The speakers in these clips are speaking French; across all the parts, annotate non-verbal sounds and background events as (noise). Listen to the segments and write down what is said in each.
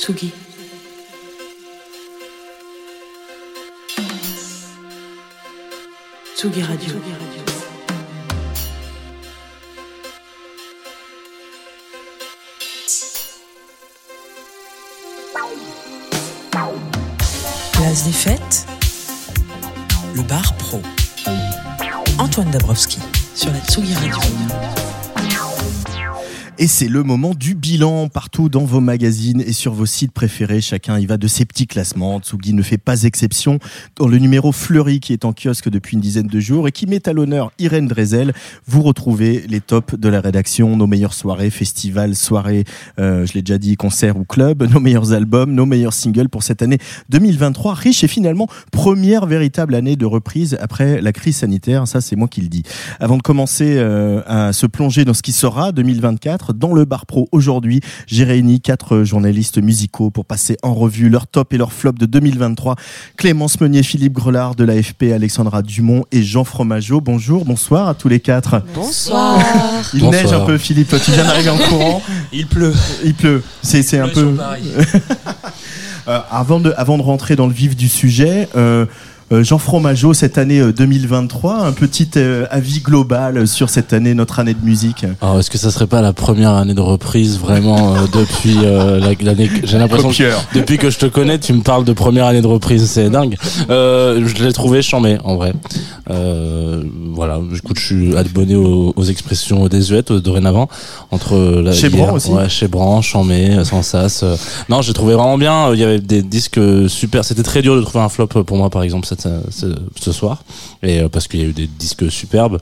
Tsugi. Tsugi Radio. Place des fêtes. Le bar pro. Antoine Dabrowski sur la Tsugi Radio. Et c'est le moment du bilan partout dans vos magazines et sur vos sites préférés. Chacun y va de ses petits classements. Tsugi ne fait pas exception dans le numéro fleuri qui est en kiosque depuis une dizaine de jours et qui met à l'honneur Irène Drezel. Vous retrouvez les tops de la rédaction, nos meilleures soirées, festivals, soirées, euh, je l'ai déjà dit, concerts ou clubs, nos meilleurs albums, nos meilleurs singles pour cette année 2023, riche et finalement première véritable année de reprise après la crise sanitaire. Ça, c'est moi qui le dis. Avant de commencer euh, à se plonger dans ce qui sera 2024, dans le bar pro aujourd'hui. J'ai réuni quatre journalistes musicaux pour passer en revue leur top et leur flop de 2023. Clémence Meunier, Philippe Grelard de l'AFP, Alexandra Dumont et Jean Fromageau. Bonjour, bonsoir à tous les quatre. Bonsoir. Il Bonsoir. neige un peu, Philippe. Tu viens d'arriver en (laughs) courant. Il pleut. Il pleut. C'est c'est un peu. (laughs) Euh, avant, de, avant de rentrer dans le vif du sujet, euh, Jean Fromageau, cette année euh, 2023, un petit euh, avis global sur cette année, notre année de musique. Alors, est-ce que ça serait pas la première année de reprise vraiment euh, depuis euh, la- l'année que- J'ai l'impression que depuis que je te connais, tu me parles de première année de reprise, c'est dingue. Euh, je l'ai trouvé chambé en vrai. Euh, voilà, écoute, je suis abonné aux, aux expressions désuètes euh, dorénavant entre la Chez hier- Bran aussi ouais, chez Bran, chambé, sans sas. euh. Non, j'ai trouvé vraiment bien. Il y avait des disques super. C'était très dur de trouver un flop pour moi, par exemple, cette, ce, ce soir, et euh, parce qu'il y a eu des disques superbes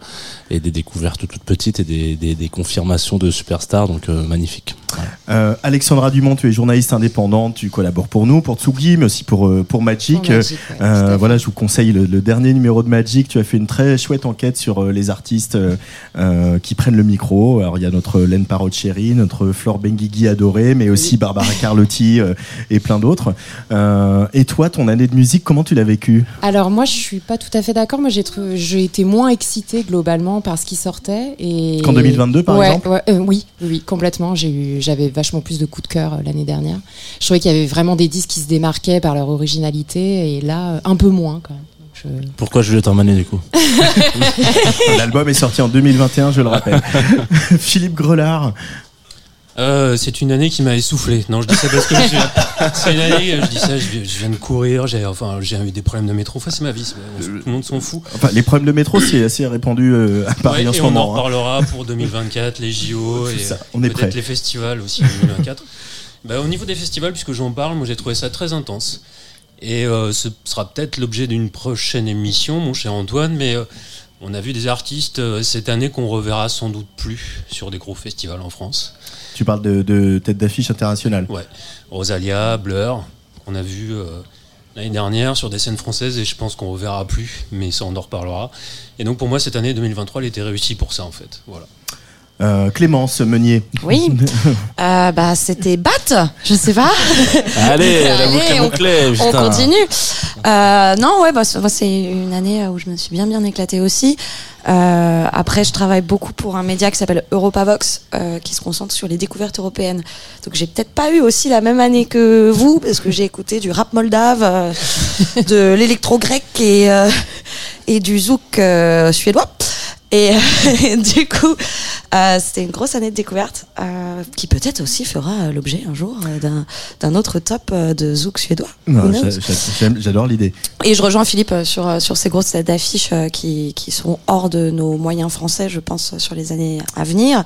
et des découvertes toutes petites et des, des, des confirmations de superstars, donc euh, magnifique. Voilà. Euh, Alexandra Dumont, tu es journaliste indépendante, tu collabores pour nous, pour Tsugi, mais aussi pour, euh, pour Magic. Pour Magic, ouais, Euh, voilà, je vous conseille le, le dernier numéro de Magic. Tu as fait une très chouette enquête sur euh, les artistes euh, euh, qui prennent le micro. Alors, il y a notre Len Paroccheri, notre Flore Benguigui adorée, mais aussi Barbara Carlotti euh, et plein d'autres. Euh, et toi, ton année de musique, comment tu l'as vécu Alors moi, je suis pas tout à fait d'accord. Moi, j'ai trouvé- j'ai été moins excitée globalement par ce qui sortait et Qu'en 2022, par Ouais, exemple ouais, euh, oui, oui, complètement. J'ai eu, j'avais vachement plus de coups de cœur euh, l'année dernière. Je trouvais qu'il y avait vraiment des disques qui se démarquaient par leur originalité et là, euh, un peu moins quand même. Je- Pourquoi Juliette Armanet du coup (laughs) L'album est sorti en 2021, je le rappelle. (laughs) Philippe Grelard, Euh, c'est une année qui m'a essoufflé. Non, je dis ça parce que je suis- (laughs) c'est une année, je dis ça, je, viens- je viens de courir, j'ai enfin, j'ai eu des problèmes de métro. Enfin, c'est ma vie, tout le monde s'en fout. enfin, les problèmes de métro, c'est assez répandu euh, à Paris Ouais, en ce et on en moment. hein. reparlera pour 2024, les JO (laughs) C'est et ça, euh, on est prêt. peut-être les festivals aussi en 2024. bah, au niveau des festivals, puisque j'en parle, moi j'ai trouvé ça très intense. Et euh, ce sera peut-être l'objet d'une prochaine émission, mon cher Antoine, mais euh, on a vu des artistes euh, cette année qu'on reverra sans doute plus sur des gros festivals en France. Tu parles de, tête d'affiche internationale. Ouais. Rosalia, Blur, qu'on a vu euh, l'année dernière sur des scènes françaises et je pense qu'on reverra plus, mais ça on en reparlera. Et donc pour moi cette année 2023 elle était réussie pour ça en fait. Voilà. Euh, Clémence Meunier. Oui. (laughs) Euh, bah, c'était Bat, je sais pas. Allez, la Allez, boucle est on- bouclée, On putain. continue. Euh, non, ouais, bah, c'est bah, c'est une année où je me suis bien bien éclatée aussi. Euh, après, je travaille beaucoup pour un média qui s'appelle Europavox, euh, qui se concentre sur les découvertes européennes. Donc, j'ai peut-être pas eu aussi la même année que vous, parce que j'ai écouté du rap moldave, euh, de l'électro grec et euh, et du zouk euh, suédois. (laughs) Et du coup, euh, c'était une grosse année de découverte euh, qui peut-être aussi fera euh, l'objet un jour euh, d'un- d'un autre top euh, de zouk suédois. J'adore l'idée. Et je rejoins Philippe euh, sur, euh, sur ces grosses euh, qui, qui sont hors de nos moyens français, je pense, sur les années à venir.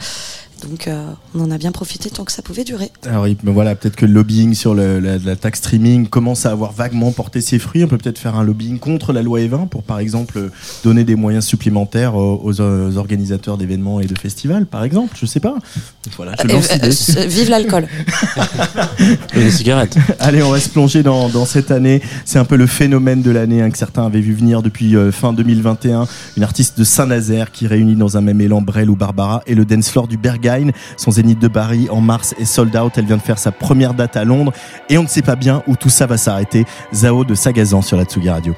Donc euh, on en a bien profité tant que ça pouvait durer. Alors il- ben voilà, peut-être que le lobbying sur le- la, la taxe streaming commence à avoir vaguement porté ses fruits. On peut peut-être faire un lobbying contre la loi E20 pour, par exemple, donner des moyens supplémentaires aux, aux, organisateurs d'événements et de festivals, par exemple. Je sais pas. Voilà, je Euh, lance euh, euh, vive l'alcool. (laughs) Et les cigarettes. Allez, on va se plonger dans, dans cette année. C'est un peu le phénomène de l'année hein, que certains avaient vu venir depuis euh, fin 2021. Une artiste de Saint-Nazaire qui réunit dans un même élan Brel ou Barbara et le dance floor du Son zénith de Paris en mars est sold out. Elle vient de faire sa première date à Londres et on ne sait pas bien où tout ça va s'arrêter. Zao de Sagazan sur la Tsugi Radio.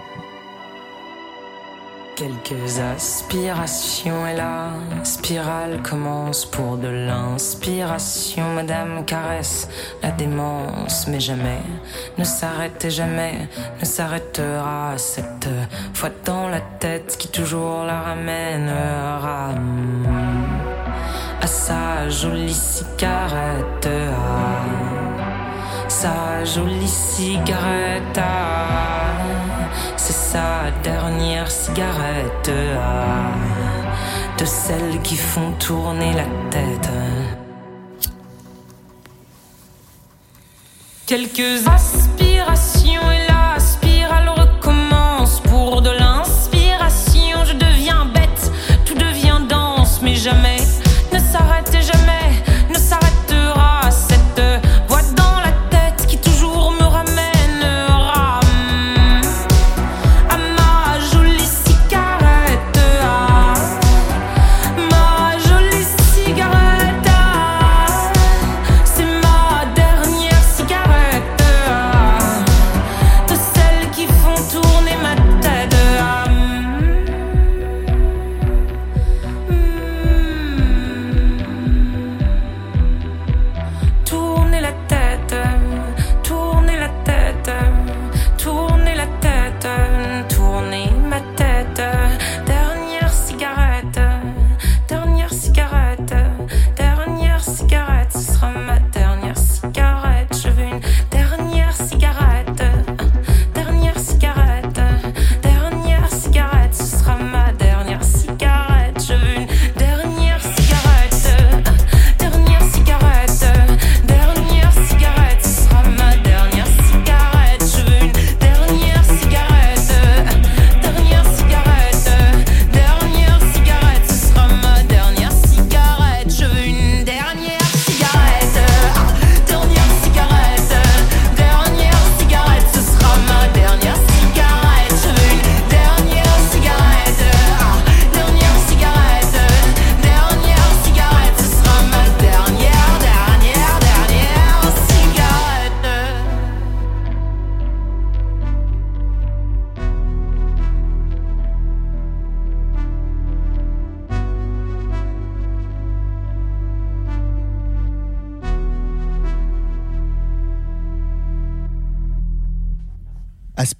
Quelques aspirations et la spirale commence pour de l'inspiration. Madame caresse la démence, mais jamais ne s'arrête et jamais ne s'arrêtera. Cette fois dans la tête qui toujours la ramènera à sa jolie cigarette. sa jolie cigarette. c'est sa dernière cigarette de celles qui font tourner la tête. Quelques aspirations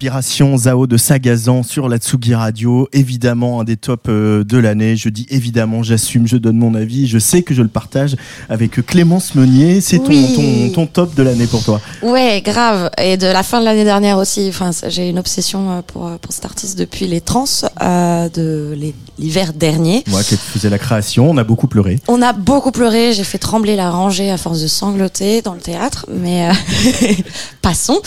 Aspiration Zao de Sagazan sur la Tsugi Radio, évidemment un des tops euh, de l'année. Je dis évidemment, j'assume, je donne mon avis. Je sais que je le partage avec Clémence Meunier. C'est ton, Oui. ton, ton top de l'année pour toi. Ouais, grave. Et de la fin de l'année dernière aussi. Enfin, j'ai une obsession euh, pour, euh, pour cet artiste depuis les trans euh, de l'hi- l'hiver dernier. Moi qui faisais la création, on a beaucoup pleuré. On a beaucoup pleuré, j'ai fait trembler la rangée à force de sangloter dans le théâtre, mais euh, (laughs) passons.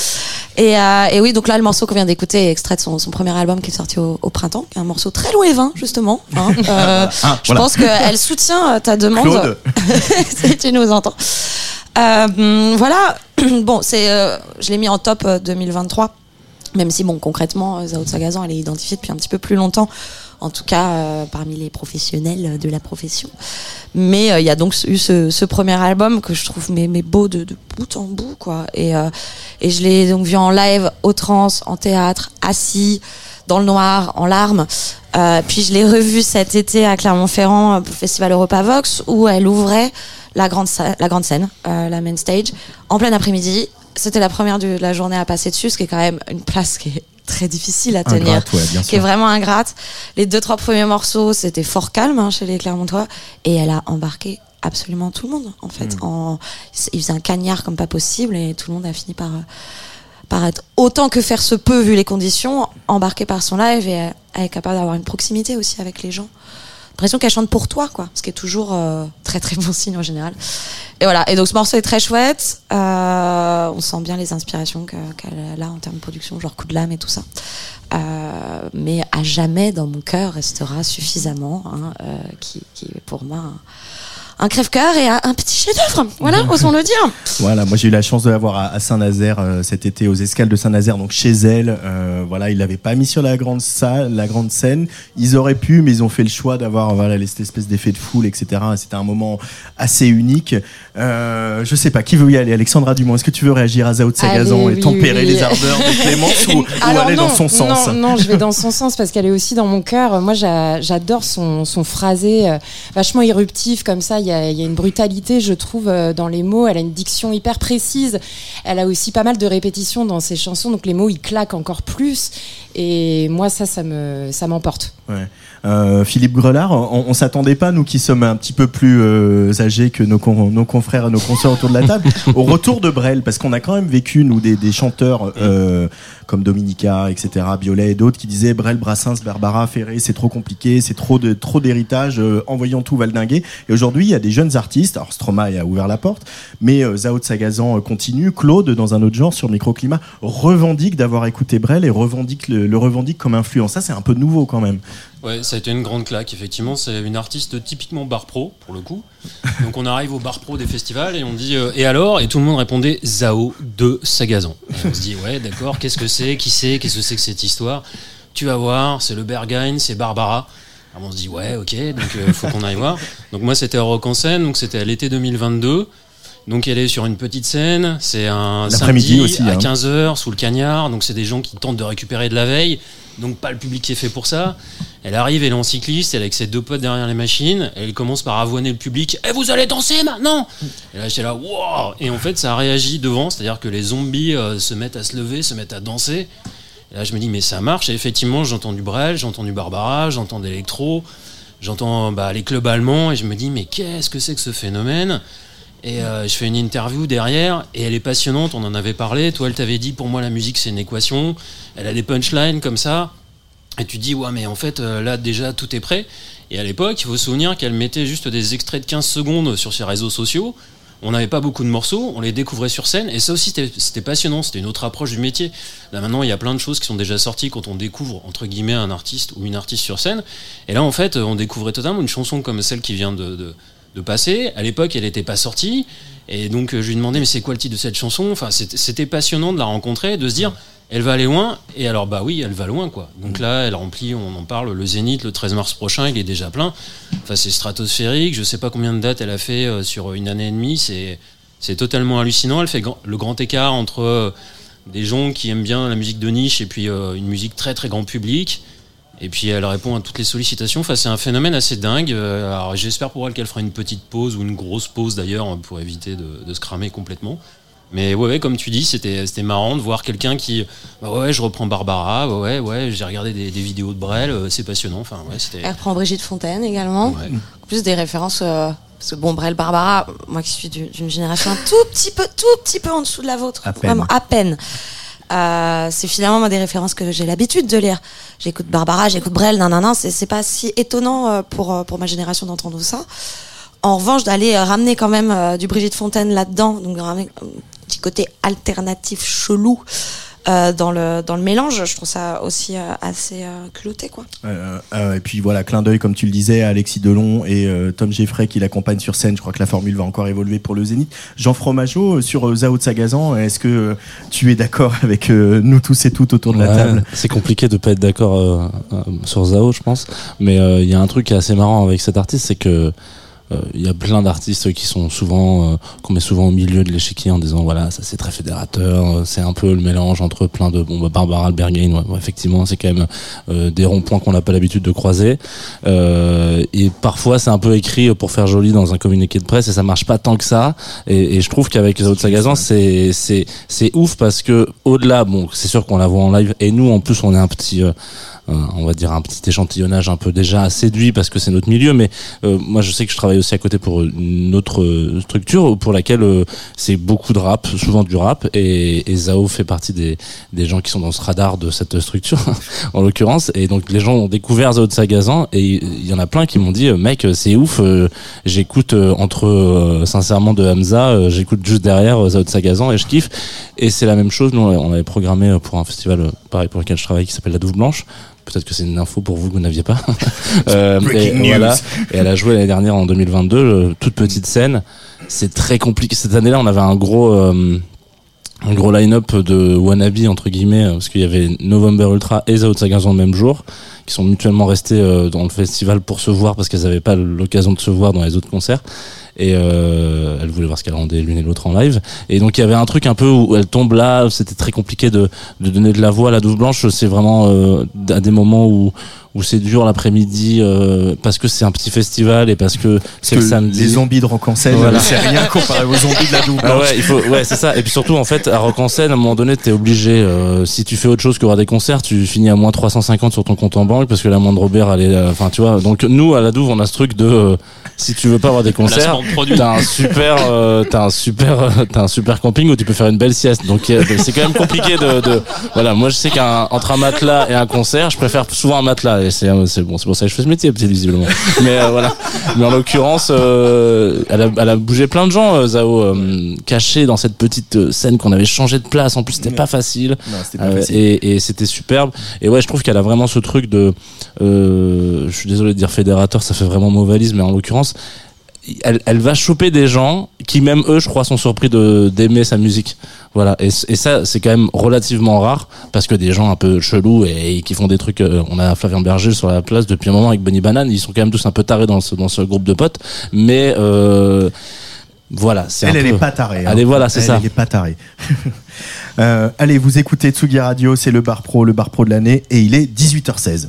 Et, euh, et oui, donc là, le morceau qu'on vient d'écouter est extrait de son, son premier album qui est sorti au, au printemps, qui est un morceau très loin et vain, justement. hein. (laughs) Euh, Ah, je voilà. pense qu'elle soutient euh, ta demande. (laughs) Si tu nous entends. Euh, voilà, (clears throat) bon, c'est, euh, je l'ai mis en top euh, 2023, même si, bon, concrètement, Zao de Sagazan, elle est identifiée depuis un petit peu plus longtemps, en tout cas euh, parmi les professionnels de la profession. Mais euh, il y a donc eu ce, premier album que je trouve mais, mais beau de, bout en bout, quoi. Et, euh, et je l'ai donc vu en live, au trans, en théâtre, assis, dans le noir, en larmes. Puis je l'ai revu cet été à Clermont-Ferrand au Festival Europa Vox où elle ouvrait la grande, la grande scène, la main stage, en plein après-midi. C'était la première de la journée à passer dessus, ce qui est quand même une place qui est très difficile à tenir ingrate, ouais, bien qui est sûr. vraiment ingrate. Les deux trois premiers morceaux, c'était fort calme hein, chez les Clermontois, et elle a embarqué absolument tout le monde en fait. Hmm. En, il faisait un cagnard comme pas possible, et tout le monde a fini par par être autant que faire se peut vu les conditions, embarqué par son live et euh, elle est capable d'avoir une proximité aussi avec les gens. L'impression qu'elle chante pour toi, quoi. Ce qui est toujours euh, très très bon signe en général. Et voilà. Et donc ce morceau est très chouette. Euh, on sent bien les inspirations que- qu'elle a en termes de production, genre coup de lame et tout ça. Euh, mais à jamais dans mon cœur restera suffisamment, hein, euh, qui, qui est pour moi un crève-cœur et un, un petit chef-d'œuvre. Voilà, osons le dire. Voilà, moi j'ai eu la chance de l'avoir à, à Saint-Nazaire euh, cet été aux escales de Saint-Nazaire, donc chez elle. Euh, voilà, ils l'avaient pas mis sur la grande salle, la grande scène. Ils auraient pu, mais ils ont fait le choix d'avoir voilà cette espèce d'effet de foule, etc. C'était un moment assez unique. Euh, je sais pas qui veut y aller? Alexandra Dumont, est-ce que tu veux réagir à Zao de Sagazan Allez, et oui, tempérer oui. les ardeurs de Clémence ou, (laughs) aller non, dans son sens? Non, non, je vais dans son sens parce qu'elle est aussi dans mon cœur. Moi, j'a- j'adore son, son phrasé euh, vachement éruptif comme ça. Il y a, il y a une brutalité, je trouve, euh, dans les mots. Elle a une diction hyper précise. Elle a aussi pas mal de répétitions dans ses chansons, donc les mots ils claquent encore plus. Et moi, ça, ça me, ça m'emporte. Ouais. Euh, Philippe Grelard, on, on s'attendait pas, nous qui sommes un petit peu plus euh, âgés que nos, con- nos confrères et nos consoeurs autour de la table, (laughs) au retour de Brel, parce qu'on a quand même vécu, nous, des, des chanteurs euh, comme Dominica, etc., Biolay et d'autres qui disaient Brel, Brassens, Barbara, Ferré, c'est trop compliqué, c'est trop de trop d'héritage, euh, envoyons tout valdinguer. Et aujourd'hui, il y a des jeunes artistes, alors Stromae a ouvert la porte, mais euh, Zao de Sagazan euh, continue, Claude, dans un autre genre, sur Microclimat, revendique d'avoir écouté Brel et revendique le, le revendique comme influence. Ça, c'est un peu nouveau quand même. Ouais, ça a été une grande claque, effectivement. C'est une artiste typiquement bar pro, pour le coup. (laughs) Donc on arrive au bar pro des festivals et on dit euh, Et alors? Et tout le monde répondait Zao de Sagazan. Et on se dit Ouais, d'accord, qu'est-ce que c'est? Qui c'est? Qu'est-ce que c'est que cette histoire? Tu vas voir, c'est le Berghain, c'est Barbara. Alors on se dit Ouais, ok, donc il faut qu'on aille voir. Donc moi, c'était à Rock en scène, donc c'était à l'été 2022. Donc elle est sur une petite scène, c'est un samedi aussi, à hein. 15h sous le cagnard, donc c'est des gens qui tentent de récupérer de la veille, donc pas le public qui est fait pour ça. Elle arrive, elle est en cycliste, elle est avec ses deux potes derrière les machines, elle commence par avoiner le public, et vous allez danser maintenant! Et là j'étais là, wow! Et en fait ça réagit devant, c'est-à-dire que les zombies euh, se mettent à se lever, se mettent à danser. Et là je me dis mais ça marche, et effectivement j'entends du Brel, j'entends du Barbara, j'entends d'électro, j'entends bah, les clubs allemands, et je me dis mais qu'est-ce que c'est que ce phénomène? Et euh, je fais une interview derrière et elle est passionnante, on en avait parlé. Toi, elle t'avait dit pour moi la musique c'est une équation. Elle a des punchlines comme ça. Et tu dis ouais mais en fait euh, là déjà tout est prêt. Et à l'époque, il faut se souvenir qu'elle mettait juste des extraits de 15 secondes sur ses réseaux sociaux. On n'avait pas beaucoup de morceaux, on les découvrait sur scène et ça aussi c'était- passionnant, c'était une autre approche du métier. Là maintenant il y a plein de choses qui sont déjà sorties quand on découvre entre guillemets un artiste ou une artiste sur scène. Et là en fait on découvrait totalement une chanson comme celle qui vient de, de passer. À l'époque elle n'était pas sortie et donc euh, je lui demandais mais c'est quoi le titre de cette chanson? Enfin c'était passionnant de la rencontrer, de se dire elle va aller loin et alors bah oui elle va loin quoi. Donc là elle remplit, on en parle, le Zénith le 13 mars prochain il est déjà plein. Enfin c'est stratosphérique, je sais pas combien de dates elle a fait euh, sur une année et demie, c'est c'est totalement hallucinant. Elle fait le grand écart entre euh, des gens qui aiment bien la musique de niche et puis une musique très très grand public. Et puis elle répond à toutes les sollicitations. Enfin, c'est un phénomène assez dingue. Euh, Alors j'espère pour elle qu'elle fera une petite pause ou une grosse pause d'ailleurs pour éviter de, de se cramer complètement. Mais ouais, ouais, comme tu dis, c'était c'était marrant de voir quelqu'un qui, bah ouais, je reprends Barbara, ouais, ouais, ouais, j'ai regardé des, des vidéos de Brel, euh, c'est passionnant. Enfin, ouais, c'était. Elle reprend Brigitte Fontaine également. Ouais. En plus des références. euh, parce que bon, Brel Barbara, moi qui suis du- d'une génération un tout petit peu, tout petit peu en dessous de la vôtre, À peine. vraiment à peine. Euh, c'est finalement moi, des références que j'ai l'habitude de lire. J'écoute Barbara, j'écoute Brel, nan nan nan. C'est pas si étonnant euh, pour euh, pour ma génération d'entendre ça. En revanche, d'aller ramener quand même du Brigitte Fontaine là-dedans, donc ramener un petit côté alternatif chelou euh, dans le dans le mélange, je trouve ça aussi euh, assez euh, culotté quoi. Euh, euh, et puis voilà, clin d'œil, comme tu le disais, à Alexis Delon et euh, Tom Geffray qui l'accompagnent sur scène. Je crois que la formule va encore évoluer pour le Zénith. Jean Fromageau, sur euh, Zao de Sagazan, est-ce que tu es d'accord (laughs) avec euh, nous tous et toutes autour de la table? C'est compliqué de pas être d'accord euh, euh, sur Zao, je pense. Mais euh, il y a un truc qui est assez marrant avec cet artiste, c'est que euh, il y a plein d'artistes qui sont souvent, euh, qu'on met souvent au milieu de l'échiquier en disant voilà, ça c'est très fédérateur, euh, c'est un peu le mélange entre plein de bon, bah, Barbara Albergain, ouais, effectivement, c'est quand même euh, des ronds-points qu'on n'a pas l'habitude de croiser. Euh, et parfois c'est un peu écrit pour faire joli dans un communiqué de presse et ça marche pas tant que ça. Et, et je trouve qu'avec Zao de Sagazan, c'est c'est c'est ouf parce que au-delà, bon, c'est sûr qu'on la voit en live et nous en plus on est un petit euh, on va dire un petit échantillonnage un peu déjà séduit parce que c'est notre milieu. Mais euh, moi, je sais que je travaille aussi à côté pour une autre euh, structure pour laquelle euh, c'est beaucoup de rap, souvent du rap, et, et Zao fait partie des, des gens qui sont dans ce radar de cette structure, (laughs) en l'occurrence. Et donc les gens ont découvert Zao de Sagazan et il y en a plein qui m'ont dit, mec, c'est ouf, j'écoute entre sincèrement de Hamza, j'écoute juste derrière Zao de Sagazan et je kiffe. Et c'est la même chose. Nous, on avait programmé pour un festival pareil pour lequel je travaille qui s'appelle La Douve Blanche peut-être que c'est une info pour vous que vous n'aviez pas. (laughs) euh, et, voilà. et elle a joué l'année dernière en 2022, euh, toute petite scène. C'est très compliqué. Cette année-là, on avait un gros, euh, un gros line-up de wannabe entre guillemets, euh, parce qu'il y avait November Ultra et Zao Sagazan le même jour, qui sont mutuellement restés dans le festival pour se voir parce qu'elles n'avaient pas l'occasion de se voir dans les autres concerts et euh, elle voulait voir ce qu'elle rendait l'une et l'autre en live. Et donc il y avait un truc un peu où elle tombe là. C'était très compliqué de, de donner de la voix à la douce blanche. C'est vraiment euh, à des moments où où c'est dur l'après-midi euh, parce que c'est un petit festival et parce que c'est le samedi. Les zombies de Rock en scène, Voilà. c'est rien comparé aux zombies de la double. Ah ouais, il faut, ouais, c'est ça. Et puis surtout, en fait, à Rock en scène, à un moment donné, t'es obligé. euh, si tu fais autre chose qu'aura des concerts, tu finis à moins 350 sur ton compte en banque parce que la moindre Robert, elle est, euh, enfin, tu vois. Donc nous, à la Douve, on a ce truc de, euh, si tu veux pas avoir des concerts, de t'as un super, euh, t'as un super, t'as un super camping où tu peux faire une belle sieste. Donc c'est quand même compliqué de, de, voilà. Moi, je sais qu'entre un, matelas et un concert, je préfère souvent un matelas. Et c'est, c'est bon, c'est pour ça que je fais ce métier, visiblement. Mais euh, voilà. Mais en l'occurrence, euh, elle, a, elle a bougé plein de gens, euh, Zao, euh, cachés dans cette petite euh, scène qu'on avait changé de place. En plus, c'était pas facile. Non, pas facile. et, et c'était superbe. Et ouais, je trouve qu'elle a vraiment ce truc de. euh, je suis désolé de dire fédérateur, ça fait vraiment mauvais mais en l'occurrence, elle, elle va choper des gens qui même eux, je crois, sont surpris de d'aimer sa musique. Voilà. Et, ça, c'est quand même relativement rare parce que des gens un peu chelous et, qui font des trucs. euh, on a Flavien Berger sur la place depuis un moment avec Bonnie Banane. Ils sont quand même tous un peu tarés dans ce dans ce groupe de potes. Mais euh, voilà, c'est Elle, un elle peu- est pas tarée. hein. Allez, voilà, c'est ça. Elle est pas tarée. (laughs) Euh, allez, vous écoutez Tsugi Radio, c'est le bar pro, le bar pro de l'année, et il est 18h16.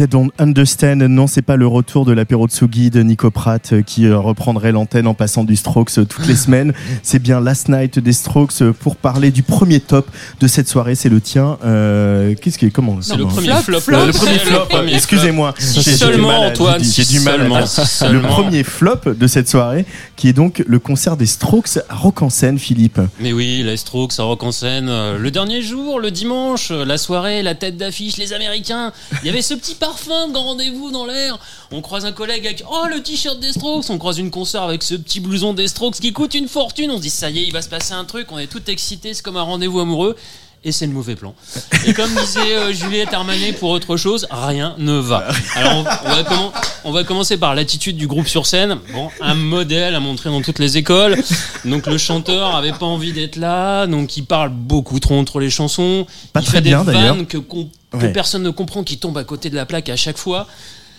That Don't Understand, non, c'est pas le retour de l'apéro Tsugi de Nico Pratt euh, qui euh, reprendrait l'antenne en passant du Strokes euh, toutes les (laughs) semaines. C'est bien Last Night des Strokes pour parler du premier top de cette soirée. C'est le tien. Euh, Qu'est-ce qui est comment C'est le premier flop. Le premier C'est flop. Excusez-moi. J'ai- j'ai du Seulement, mal à- Antoine, J'ai du mal. à- seulement, Le premier flop de cette soirée, qui est donc le concert des Strokes à Rock en scène, Philippe. Mais oui, les Strokes, ça rock en scène. Le dernier jour, le dimanche, la soirée, la tête d'affiche, les Américains. Il y avait ce petit parfum de grand rendez-vous dans l'air. On croise un collègue avec Oh, le t-shirt des Strokes. On croise une concert avec ce petit blouson des Strokes qui coûte une fortune. On se dit Ça y est, il va se passer un truc. On est tout excités. C'est comme un rendez-vous amoureux. Et c'est le mauvais plan. (laughs) Et comme disait euh, Juliette Armanet pour autre chose, rien ne va. Alors on, on va, commen- on va commencer par l'attitude du groupe sur scène. Bon, un modèle à montrer dans toutes les écoles. Donc le chanteur avait pas envie d'être là, donc il parle beaucoup trop entre les chansons. Pas il très fait bien, des vannes que, qu'on- que Ouais. personne ne comprend, qui tombent à côté de la plaque à chaque fois.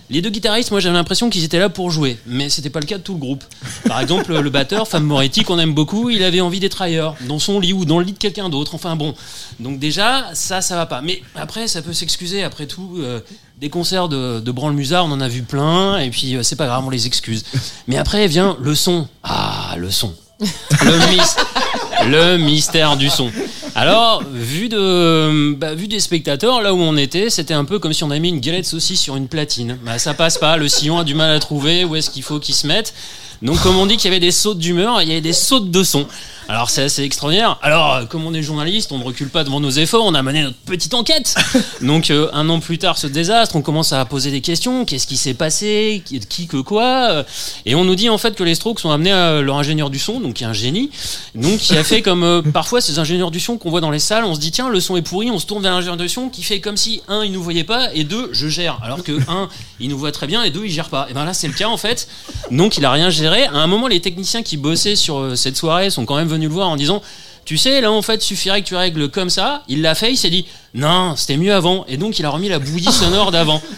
Les deux guitaristes, moi j'avais l'impression qu'ils étaient là pour jouer, mais c'était pas le cas de tout le groupe. Par (laughs) exemple, le batteur, Fab Moretti, qu'on aime beaucoup, il avait envie d'être ailleurs, dans son lit ou dans le lit de quelqu'un d'autre. Enfin bon, donc déjà, ça, ça va pas. Mais après, ça peut s'excuser. Après tout, euh, des concerts de, de branle-musard, on en a vu plein, et puis euh, c'est pas grave, on les excuse. Mais après vient le son. Ah, le son. Le mystère du son. Alors, bah, vu des spectateurs, là où on était, c'était un peu comme si on avait mis une galette saucisse sur une platine. Bah, ça passe pas, le sillon a du mal à trouver où est-ce qu'il faut qu'il se mette? Donc comme on dit qu'il y avait des sautes d'humeur, il y avait des sautes de son. Alors c'est assez extraordinaire. Alors comme on est journaliste, on ne recule pas devant nos efforts, on a mené notre petite enquête. (laughs) Donc euh, un an plus tard, ce désastre, on commence à poser des questions. Qu'est-ce qui s'est passé? Qui, que quoi? Euh, Et on nous dit en fait que les Strokes ont amené euh, leur ingénieur du son, donc qui est un génie, donc qui a fait comme euh, parfois ces ingénieurs du son qu'on voit dans les salles. On se dit tiens le son est pourri, on se tourne vers l'ingénieur du son qui fait comme si un il nous voyait pas et deux je gère. Alors que un il nous voit très bien et deux il gère pas. Et ben là c'est le cas en fait. Donc il a rien géré. À un moment les techniciens qui bossaient sur euh, cette soirée sont quand même venus le voir en disant tu sais, là en fait, suffirait que tu règles comme ça. Il l'a fait, il s'est dit non, c'était mieux avant. Et donc il a remis la bouillie sonore d'avant. (laughs)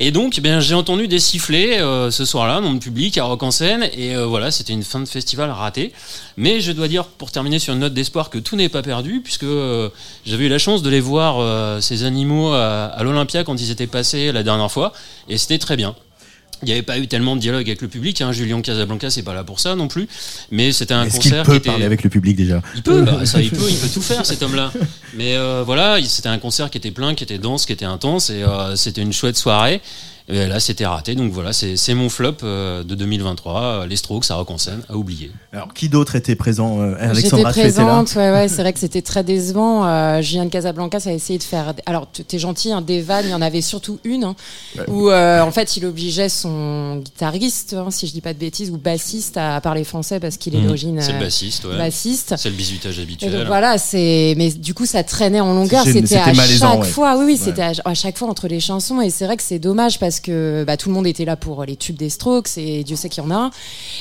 Et donc, bien, j'ai entendu des sifflets euh, ce soir-là dans le public à Rock en scène, et euh, voilà, c'était une fin de festival ratée. Mais je dois dire, pour terminer sur une note d'espoir, que tout n'est pas perdu, puisque euh, j'avais eu la chance de les voir ces animaux à, à l'Olympia quand ils étaient passés la dernière fois, et c'était très bien. Il n'y avait pas eu tellement de dialogue avec le public. Hein. Julien Casablanca, c'est pas là pour ça non plus. Mais c'était un concert peut qui était. parler avec le public déjà Il peut, bah, ça, il peut, il peut tout faire cet homme-là. Mais euh, voilà, il- c'était un concert qui était plein, qui était dense, qui était intense, et euh, c'était une chouette soirée. Et là, c'était raté. Donc voilà, c'est mon flop euh, de 2023. euh, Les Strokes, à Rock en scène, à oublier. Alors, qui d'autre était présent euh, J'étais Alexandra, tu étais là présente, ouais, ouais, c'est vrai que c'était très décevant. Euh, Julien de Casablanca, ça a essayé de faire. Alors, tu- t'es gentil, hein, des vannes, il y en avait surtout une, hein, où euh, en fait, il obligeait son guitariste, hein, si je dis pas de bêtises, ou bassiste à parler français parce qu'il est Mhm. d'origine C'est le bassiste, ouais. bassiste. C'est le bisutage Et habituel. donc voilà, c'est mais du coup ça traînait en longueur, c'était à malaisant, chaque ouais. fois, oui oui, Ouais. c'était à, à chaque fois entre les chansons et c'est vrai que c'est dommage parce que bah, tout le monde était là pour les tubes des Strokes et Dieu sait qu'il y en a un.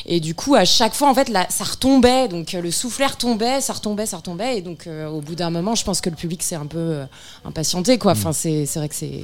Et du coup à chaque fois en fait là ça retombait donc euh, le soufflet retombait, ça retombait, ça retombait et donc euh, au bout d'un moment je pense que le public s'est un peu euh, impatienté quoi. Enfin c'est c'est vrai que c'est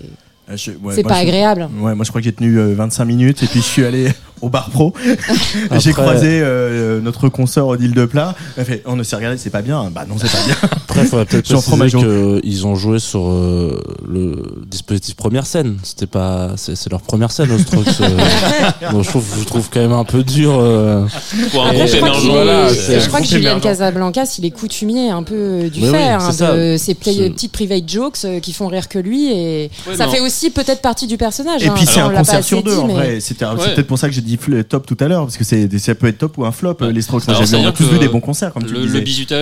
Euh, ouais, c'est pas je- agréable. Ouais, moi je crois que j'ai tenu euh, 25 minutes et puis je suis allé au bar pro. (laughs) Après- j'ai croisé euh, notre consort Odile de Plat. Elle fait, on ne s'est regardé, c'est pas bien. Bah non, c'est pas bien. (laughs) Après, il faudrait peut-être préciser qu'ils ont joué sur euh, le dispositif première scène. C'était pas, c'est c'est leur première scène euh. (laughs) Je trouve, je trouve quand même un peu dur. euh. Pour un groupe je crois émergent, voilà, c'est- c'est- je crois que Julien émergent. Casablancas, il est coutumier un peu du Oui, c'est hein, de ces play- C'est- petites private jokes euh, qui font rire que lui et Ouais, ça mais fait aussi peut-être partie du personnage. Et hein. puis c'est On un concert sur deux dit, en mais- vrai. C'était c'est Ouais. peut-être pour ça que j'ai dit top tout à l'heure parce que c'est ça peut être top ou un flop Ouais. euh, les Strokes. Alors, on a tous vu des bons concerts comme tu le, le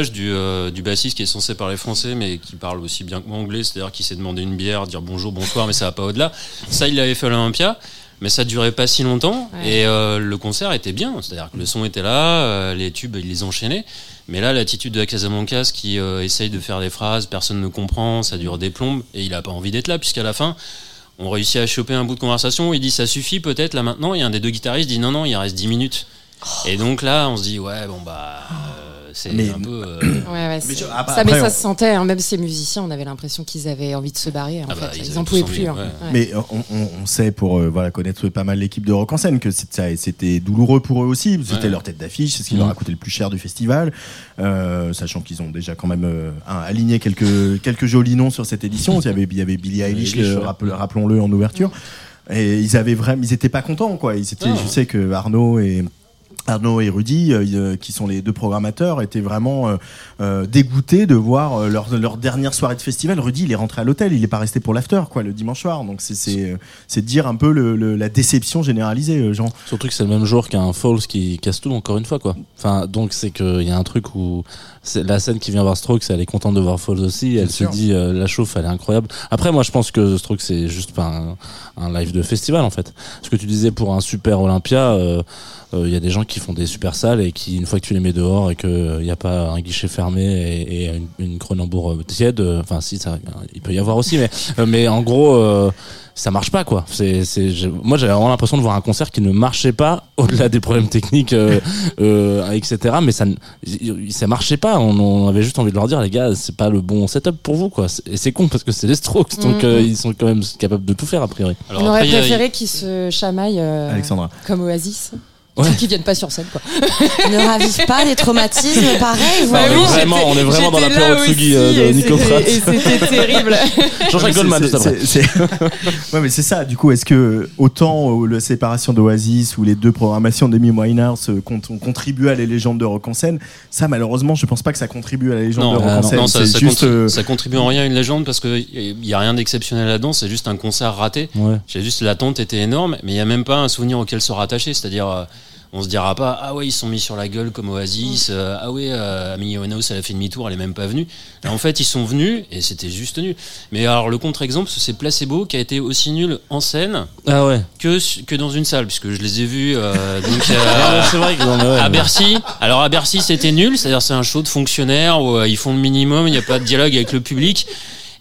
du, euh, du bassiste qui est censé parler français mais qui parle aussi bien que moi anglais, c'est-à-dire qui s'est demandé une bière, dire bonjour, bonsoir, mais ça va pas au-delà. Ça, il l'avait fait à l'Olympia, mais ça durait pas si longtemps Ouais. et euh, le concert était bien, c'est-à-dire que le son était là, euh, les tubes, il les enchaînait. Mais là, l'attitude de la Casablancas qui euh, essaye de faire des phrases, personne ne comprend, ça dure des plombes et il a pas envie d'être là puisqu'à la fin. On réussit à choper un bout de conversation il dit ça suffit peut-être là maintenant. Et un des deux guitaristes dit non, non, il reste 10 minutes. Et donc là, on se dit ouais, bon bah, euh, c'est Mais- un peu. euh, (clears throat) Ouais, ouais, Mais je- ah bah, ça, mais ça on- se sentait, hein, même ces musiciens, on avait l'impression qu'ils avaient envie de se barrer. En Ah bah, fait. ils ils en pouvaient envie, plus. hein. ouais. Ouais. Mais on, on- on sait pour euh, voilà connaître pas mal l'équipe de Rock en scène que c'était douloureux pour eux aussi. C'était Ouais. leur tête d'affiche, c'est ce qui leur a coûté le plus cher du festival, euh, sachant qu'ils ont déjà quand même euh, aligné quelques quelques jolis noms sur cette édition. Il y avait il y avait Billie (laughs) Eilish, rappelons-le en ouverture. Et ils avaient vraiment, ils étaient pas contents quoi. Ils étaient, je sais que Arnaud et Arnaud et Rudy, euh, euh, qui sont les deux programmateurs, étaient vraiment euh, euh, dégoûtés de voir euh, leur, leur dernière soirée de festival. Rudy, il est rentré à l'hôtel, il est pas resté pour l'after, quoi, le dimanche soir. Donc c'est c'est euh, c'est dire un peu le, le- la déception généralisée, Jean. Surtout que c'est le même jour qu'un Falls qui casse tout encore une fois quoi. Enfin donc c'est qu'il y a un truc où c'est la scène qui vient voir Strokes, elle est contente de voir Falls aussi, elle se dit euh, la chauffe elle est incroyable. Après moi je pense que Strokes c'est juste pas un, un live de festival en fait. Ce que tu disais pour un super Olympia, il y a des gens qui font des super salles et qui une fois que tu les mets dehors et que il n'y a pas un guichet fermé et, et une, une Cronenbourg euh, tiède, euh, enfin si ça il peut y avoir aussi mais (laughs) euh, mais en gros euh, ça marche pas quoi. C'est, c'est, je- moi j'avais vraiment l'impression de voir un concert qui ne marchait pas (laughs) au-delà des problèmes techniques, euh, (laughs) euh, etc. Mais ça, ne- ça marchait pas. On, on avait juste envie de leur dire les gars, c'est pas le bon setup pour vous quoi. Et c'est con parce que c'est les Strokes, donc Mhm. euh, ils sont quand même capables de tout faire a priori. Alors on aurait après, a- préféré qu'ils se chamaillent euh, Alexandra. comme Oasis. Ouais. Qu'ils viennent pas sur scène, quoi. (laughs) ne ravive pas des traumatismes (laughs) pareils. Bah vraiment, on est vraiment dans l'apéro là Tsugi, euh, de Nico Pratt. Et c'était (laughs) terrible. Jean-Jacques Goldman, c'est- juste après. c'est- c'est- ouais, mais c'est ça. Du coup, est-ce que autant euh, la séparation d'Oasis ou les deux programmations d'Amy Winehouse euh, cont- ont contribué à les légendes de rock en scène Ça, malheureusement, je pense pas que ça contribue à la légende Non, de rock ah, en non, scène. non, ça, c'est ça juste. contribue, euh, ça contribue en rien à une légende parce qu'il n'y a rien d'exceptionnel là-dedans, c'est juste un concert raté. Ouais. J'ai juste l'attente était énorme, mais il n'y a même pas un souvenir auquel se rattacher. C'est-à-dire, euh, on se dira pas ah ouais ils sont mis sur la gueule comme Oasis, euh, ah ouais euh, Amy Winehouse elle a fait demi-tour, elle est même pas venue. En fait ils sont venus et c'était juste nul. Mais alors le contre-exemple c'est Placebo qui a été aussi nul en scène Ah ouais. que que dans une salle puisque je les ai vus euh, (laughs) donc euh, Ah, c'est vrai que non, mais ouais, à Bercy. Alors à Bercy, c'était nul, c'est-à-dire c'est un show de fonctionnaires où euh, ils font le minimum, il n'y a pas de dialogue avec le public.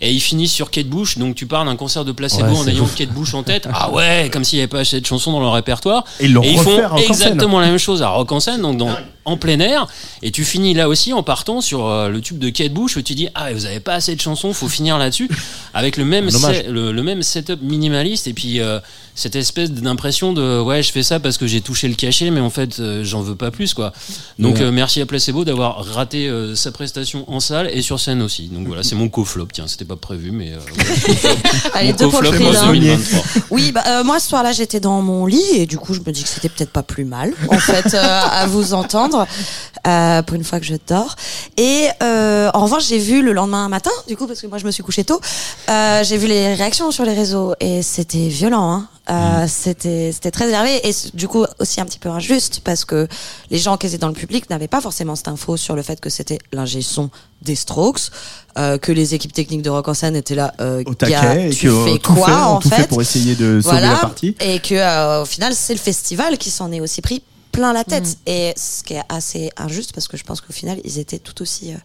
Et ils finissent sur Kate Bush, donc tu pars d'un concert de placebo Ouais, en ayant fou. Kate Bush en tête. Ah ouais, comme s'il n'y avait pas assez de chansons dans leur répertoire. Et Et ils font scène. exactement la même chose à Rock en scène, donc dans, en plein air. Et tu finis là aussi en partant sur euh, le tube de Kate Bush où tu dis ah vous avez pas assez de chansons, faut finir là-dessus (laughs) avec le même set- le, le même setup minimaliste et puis euh, cette espèce d'impression de ouais je fais ça parce que j'ai touché le cachet mais en fait euh, j'en veux pas plus quoi. Donc Ouais. euh, merci à Placebo d'avoir raté euh, sa prestation en salle et sur scène aussi. Donc voilà c'est mon co-flop tiens c'était pas prévu mais. (laughs) Allez, mon deux pour le co-flop prix en d'un. 2023. Oui, bah, moi ce soir-là, j'étais dans mon lit et du coup, je me dis que c'était peut-être pas plus mal, en fait, euh, à vous entendre euh, pour une fois que je dors. Et euh, en revanche, j'ai vu le lendemain matin, du coup, parce que moi je me suis couchée tôt, euh, j'ai vu les réactions sur les réseaux et c'était violent. Hein. Euh, C'était c'était très énervé et du coup aussi un petit peu injuste parce que les gens qui étaient dans le public n'avaient pas forcément cette info sur le fait que c'était l'ingé son des Strokes, euh, que les équipes techniques de Rock en scène étaient là. Euh, Au gars, taquet, et tu que, euh, fais tout quoi fait, en fait fait pour essayer de sauver la partie. et que euh, au final c'est le festival qui s'en est aussi pris plein la tête et ce qui est assez injuste parce que je pense qu'au final ils étaient tout aussi euh,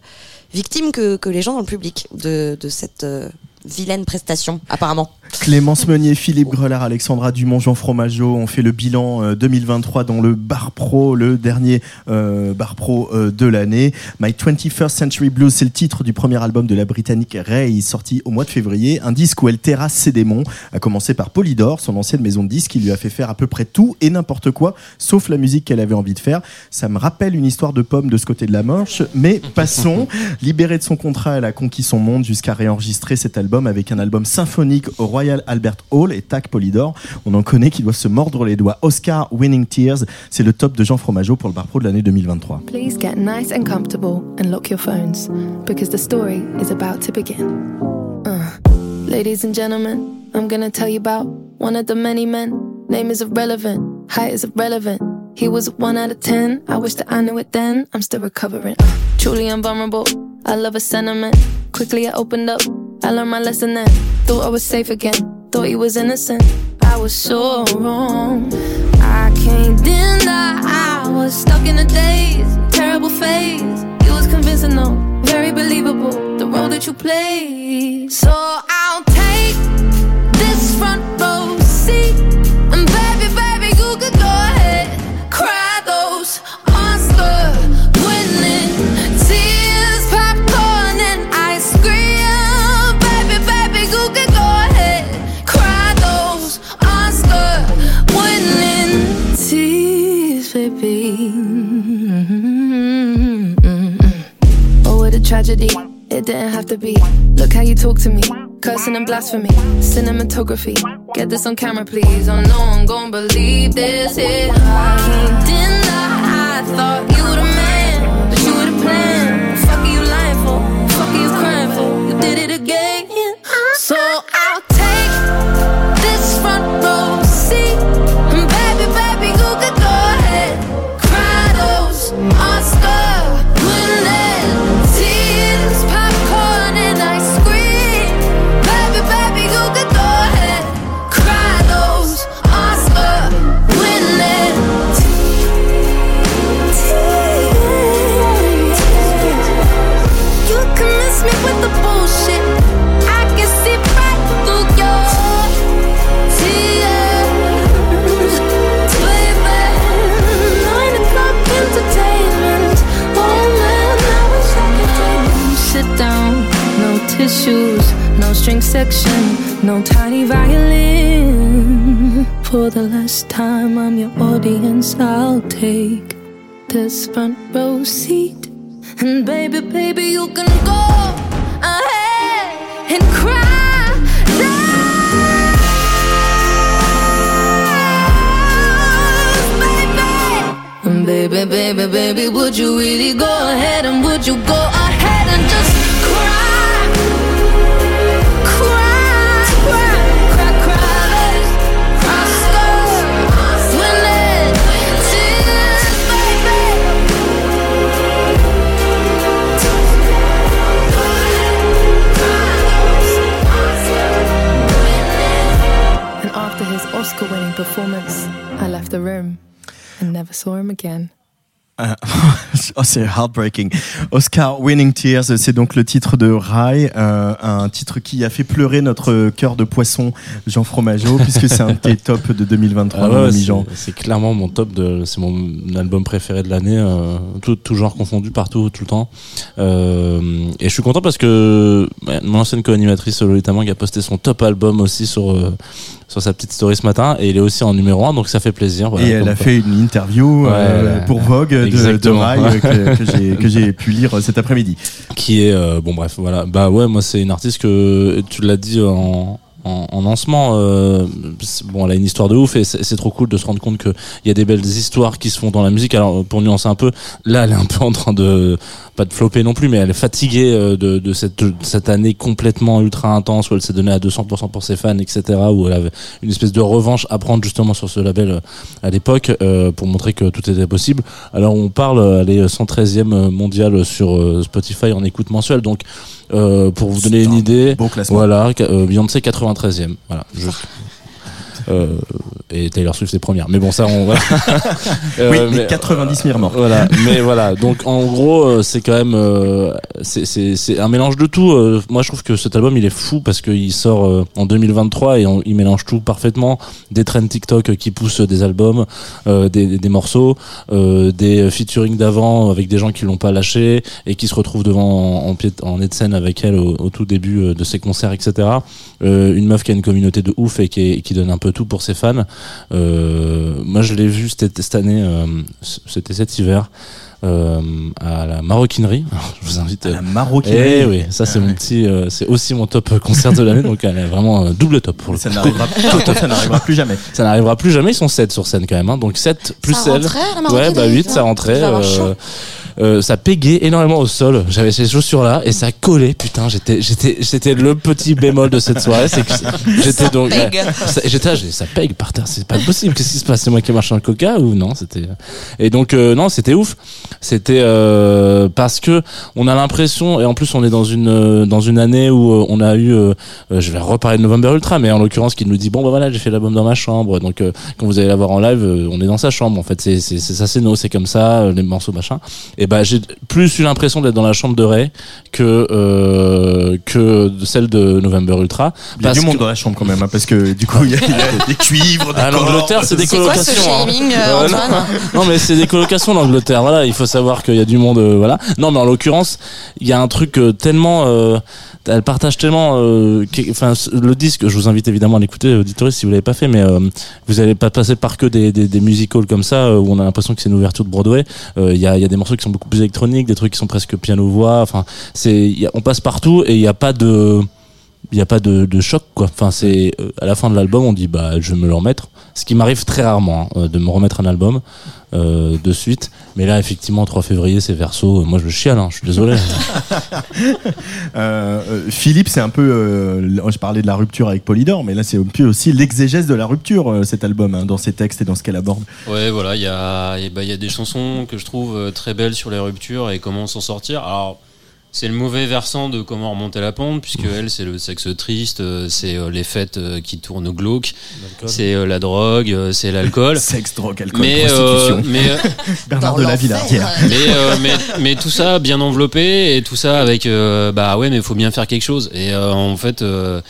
victimes que, que les gens dans le public de, de cette euh, vilaine prestation apparemment. Clémence Meunier, Philippe Grelard, Alexandra Dumont, Jean Fromageau ont fait le bilan euh, 2023 dans le Bar Pro, le dernier euh, Bar Pro euh, de l'année. My 21st Century Blues, c'est le titre du premier album de la Britannique Ray, sorti au mois de février. Un disque où elle terrasse ses démons, à commencer par Polydor, son ancienne maison de disques, qui lui a fait faire à peu près tout et n'importe quoi, sauf la musique qu'elle avait envie de faire. Ça me rappelle une histoire de pomme de ce côté de la Manche, mais passons. (laughs) Libérée de son contrat, elle a conquis son monde jusqu'à réenregistrer cet album avec un album symphonique au Royal Albert Hall et TAC Polydor. On en connaît qui doivent se mordre les doigts. Oscar Winning Tears, c'est le top de Jean Fromageau pour le Bar Pro de l'année 2023. Please get nice and comfortable and lock your phones because the story is about to begin. Uh, ladies and gentlemen, I'm gonna tell you about one of the many men. Name is irrelevant, height is irrelevant. He was 1 out of 10. I wish that I knew it then. I'm still recovering. Truly invulnerable. I love a sentiment. Quickly I opened up. I learned my lesson then. Thought I was safe again. Thought he was innocent. I was so wrong. I can't deny I was stuck in a daze, terrible phase. It was convincing though, very believable, the role that you played. So I'll take this front row seat, talk to me. Cursing and blasphemy. Cinematography. Get this on camera, please. Oh no, I'm gonna believe this. It. I can't deny. I thought you were the man. But you were the plan. Fuck are you lying for? Fuck are you crying for? You did it again. No string section, no tiny violin. For the last time, I'm your audience. I'll take this front row seat. And baby, baby, you can go ahead and cry. Baby, baby, baby, would you really go ahead and would you go performance, I left the room and never saw him again. Euh, (laughs) oh, c'est heartbreaking. Oscar Winning Tears, c'est donc le titre de Rai, euh, un titre qui a fait pleurer notre cœur de poisson Jean Fromageau, (laughs) puisque c'est un de tes tops de 2023, Ah ouais, c'est- Jean. c'est clairement mon top de c'est mon album préféré de l'année euh, tout, tout genre confondu partout tout le temps euh, et je suis content parce que ouais, mon ancienne co-animatrice Lolita Mang a posté son top album aussi sur sur sa petite story ce matin et il est aussi en numéro 1 donc ça fait plaisir voilà, et elle a quoi. fait une interview ouais. pour Vogue de, de Exactement. Rai euh, que, (laughs) que j'ai- pu lire cet après-midi. qui est euh, bon bref voilà bah ouais moi c'est une artiste que tu l'as dit en en, en lancement euh, bon elle a une histoire de ouf et c'est trop cool de se rendre compte que il y a des belles histoires qui se font dans la musique alors pour nuancer un peu là elle est un peu en train de pas de flopper non plus mais elle est fatiguée euh, de, de cette de cette année complètement ultra intense où elle s'est donnée à 200% pour ses fans etc. où elle avait une espèce de revanche à prendre justement sur ce label euh, à l'époque euh, pour montrer que tout était possible. Alors on parle euh, elle est 113e mondiale sur euh, Spotify en écoute mensuelle. Donc euh, pour vous donner une un idée classement. voilà euh, Beyoncé 93e voilà. Je- euh, et Taylor Swift est première mais bon ça on voilà. (laughs) Euh, oui, mais mais- 90 mire mort. voilà, (laughs) mais voilà. Donc en gros, euh, c'est quand même euh, c'est un mélange de tout. Moi, je trouve que cet album il est fou parce qu'il sort en 2023 et on- il mélange tout parfaitement. Des trends TikTok qui poussent des albums, euh, des, des morceaux, euh, des featuring d'avant avec des gens qui l'ont pas lâché et qui se retrouvent devant en, en pied en nez de scène avec elle au, au tout début de ses concerts, etc. Euh, une meuf qui a une communauté de ouf et qui, est- qui donne un peu tout pour ses fans. Euh, moi, je l'ai vu cette, cette année, euh, c'était cet hiver, euh, à la maroquinerie. Alors, (laughs) je vous invite. À euh, la maroquinerie. eh oui, ça c'est mon petit, euh, c'est aussi mon top concert de l'année, donc elle est vraiment euh, double top pour le Ça coup. n'arrivera (laughs) ça n'arrivera plus jamais. Ça n'arrivera plus jamais, ils sont 7 sur scène quand même, hein. donc 7 plus Ça elle. rentrait, la Ouais, bah 8, ça non rentrait. Euh, euh, ça pégait énormément au sol. J'avais ces chaussures là et ça collait. Putain, j'étais, j'étais, j'étais le petit bémol de cette soirée. C'est que (laughs) j'étais donc, ouais, (laughs) ça- j'étais, là, j'ai- ça pègue par terre. C'est pas possible. Qu'est-ce qui se passe? C'est moi qui marche un coca ou non? C'était et donc euh, non, c'était ouf. C'était euh, parce que on a l'impression et en plus on est dans une euh, dans une année où euh, on a eu, euh, euh, je vais reparler de November Ultra, mais en l'occurrence qui nous dit bon bah voilà j'ai fait l'album dans ma chambre. Donc euh, quand vous allez la voir en live, euh, on est dans sa chambre en fait. C'est c'est ça c'est no, c'est comme ça euh, les morceaux machin. Et bah j'ai plus eu l'impression d'être dans la chambre de Ray que euh, que celle de November Ultra. Il y a du monde que- dans la chambre quand même, hein, parce que du coup, il y a, il y a des cuivres, des Ah, l'Angleterre, c'est des C'est quoi ce colocations. hein. euh, Ouais, non. Mais c'est des colocations l'Angleterre voilà il faut savoir qu'il y a du monde euh, voilà non mais en l'occurrence il y a un truc euh, tellement euh, elle partage tellement euh, enfin le disque je vous invite évidemment à l'écouter auditoris si vous l'avez pas fait mais euh, vous allez pas passer par que des, des, des musicals comme ça euh, où on a l'impression que c'est une ouverture de Broadway il y, a, y a des morceaux qui sont beaucoup plus électroniques des trucs qui sont presque piano voix enfin c'est on passe partout et il n'y a pas de il a pas de, de choc quoi. Enfin c'est à la fin de l'album on dit bah je vais me le remettre. Ce qui m'arrive très rarement hein, euh, de me remettre un album euh, de suite. Mais là effectivement 3 février c'est verso. Moi je chiale, hein, je suis désolé. (laughs) Euh, euh, Philippe, c'est un peu. euh, je parlais de la rupture avec Polydor, mais là, c'est un peu aussi l'exégèse de la rupture, euh, cet album, hein, dans ses textes et dans ce qu'elle aborde. Ouais, voilà, il y a, et bah, y a des chansons que je trouve euh, très belles sur les ruptures et comment s'en sortir. Alors, c'est le mauvais versant de comment remonter la pente, puisque elle, c'est le sexe triste, euh, c'est euh, les fêtes euh, qui tournent au glauque, c'est la drogue, c'est l'alcool. (laughs) Sexe, drogue, alcool, Mais, euh, prostitution. mais, euh, (laughs) Bernard Dans de la. Villardière. mais, euh, mais, mais tout ça bien enveloppé et tout ça avec euh, bah ouais mais il faut bien faire quelque chose et euh, en fait euh,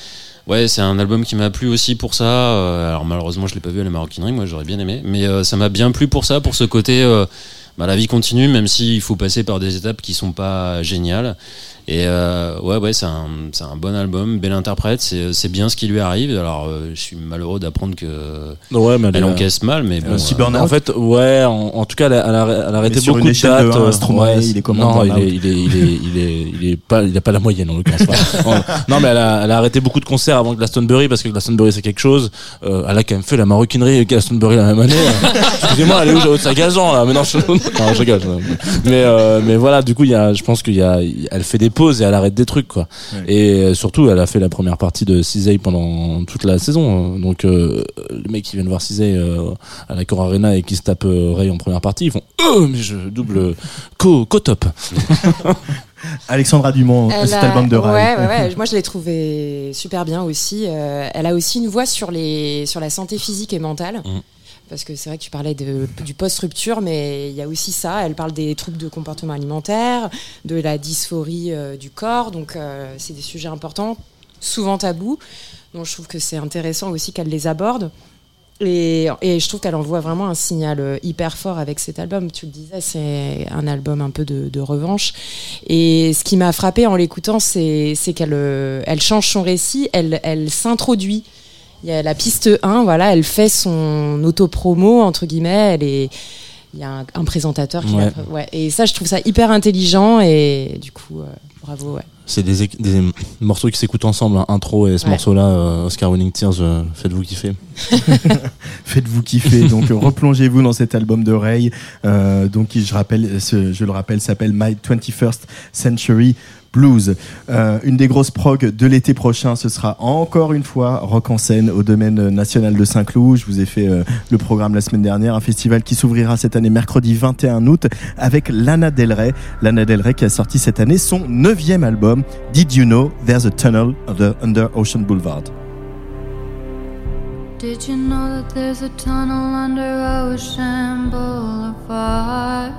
ouais c'est un album qui m'a plu aussi pour ça alors malheureusement je l'ai pas vu à la maroquinerie moi j'aurais bien aimé mais euh, ça m'a bien plu pour ça pour ce côté euh, bah, la vie continue même s'il faut passer par des étapes qui sont pas géniales et euh, ouais ouais c'est un, c'est un bon album belle interprète c'est c'est bien ce qui lui arrive alors euh, je suis malheureux d'apprendre que ouais mais elle euh, encaisse mal mais bon, si euh, burn-out. En fait, ouais, en, en tout cas, elle a, elle a- elle a arrêté beaucoup de dates. de euh, Stromae, il est comment, Non, il burn-out est, il est, il est, il est, il est pas, il a pas la moyenne en l'occurrence. (laughs) Non, mais elle a, elle a arrêté beaucoup de concerts avant Glastonbury parce que Glastonbury c'est quelque chose. Euh, elle a quand même fait la maroquinerie et Glastonbury la même année. (laughs) Excusez-moi, elle est où j'ai ça gazan là Mais non, je, (laughs) non, je rigole. Mais, euh, mais voilà, du coup, il y a, je pense qu'il y a, elle fait des pauses et elle arrête des trucs quoi. Et euh, surtout, elle a fait la première partie de Cisey pendant toute la saison. Donc, euh, les mecs qui viennent voir Cisey euh, à la Cor Arena et qui se tapent euh, Ray en première partie, ils font euh, mais je double co co top. (laughs) (laughs) Alexandra Dumont, Elle cet a- album de Rai. Ouais, ouais, ouais. Moi, je l'ai trouvé super bien aussi. Euh, elle a aussi une voix sur, les, sur la santé physique et mentale. Mm. Parce que c'est vrai que tu parlais du post-rupture, mais il y a aussi ça. Elle parle des troubles de comportement alimentaire, de la dysphorie euh, du corps. Donc, euh, c'est des sujets importants, souvent tabous. Donc, je trouve que c'est intéressant aussi qu'elle les aborde. Et, je trouve qu'elle envoie vraiment un signal euh, hyper fort avec cet album. Tu le disais, c'est un album un peu de, revanche. Et ce qui m'a frappé en l'écoutant, c'est qu'elle elle change son récit, elle s'introduit. Il y a la piste 1, voilà, elle fait son auto-promo, entre guillemets. Elle est, il y a un, un présentateur qui Ouais. Et ça, je trouve ça hyper intelligent. Et du coup, euh, bravo, ouais. C'est des, morceaux qui s'écoutent ensemble, hein, intro et ce Ouais. morceau-là, euh, Oscar Winning Tears, euh, faites-vous kiffer. (laughs) (laughs) Faites-vous kiffer. Donc, replongez-vous dans cet album de Ray, euh, donc qui, je rappelle, ce- je le rappelle, s'appelle My 21st Century Blues. Euh, une des grosses prog de l'été prochain, ce sera encore une fois Rock en scène au domaine national de Saint-Cloud. Je vous ai fait euh, le programme la semaine dernière, un festival qui s'ouvrira cette année mercredi 21 août avec Lana Del Rey. Lana Del Rey qui a sorti cette année son neuvième album, Did You Know There's a Tunnel under, Ocean Boulevard. Did you know there's a tunnel under Ocean Boulevard?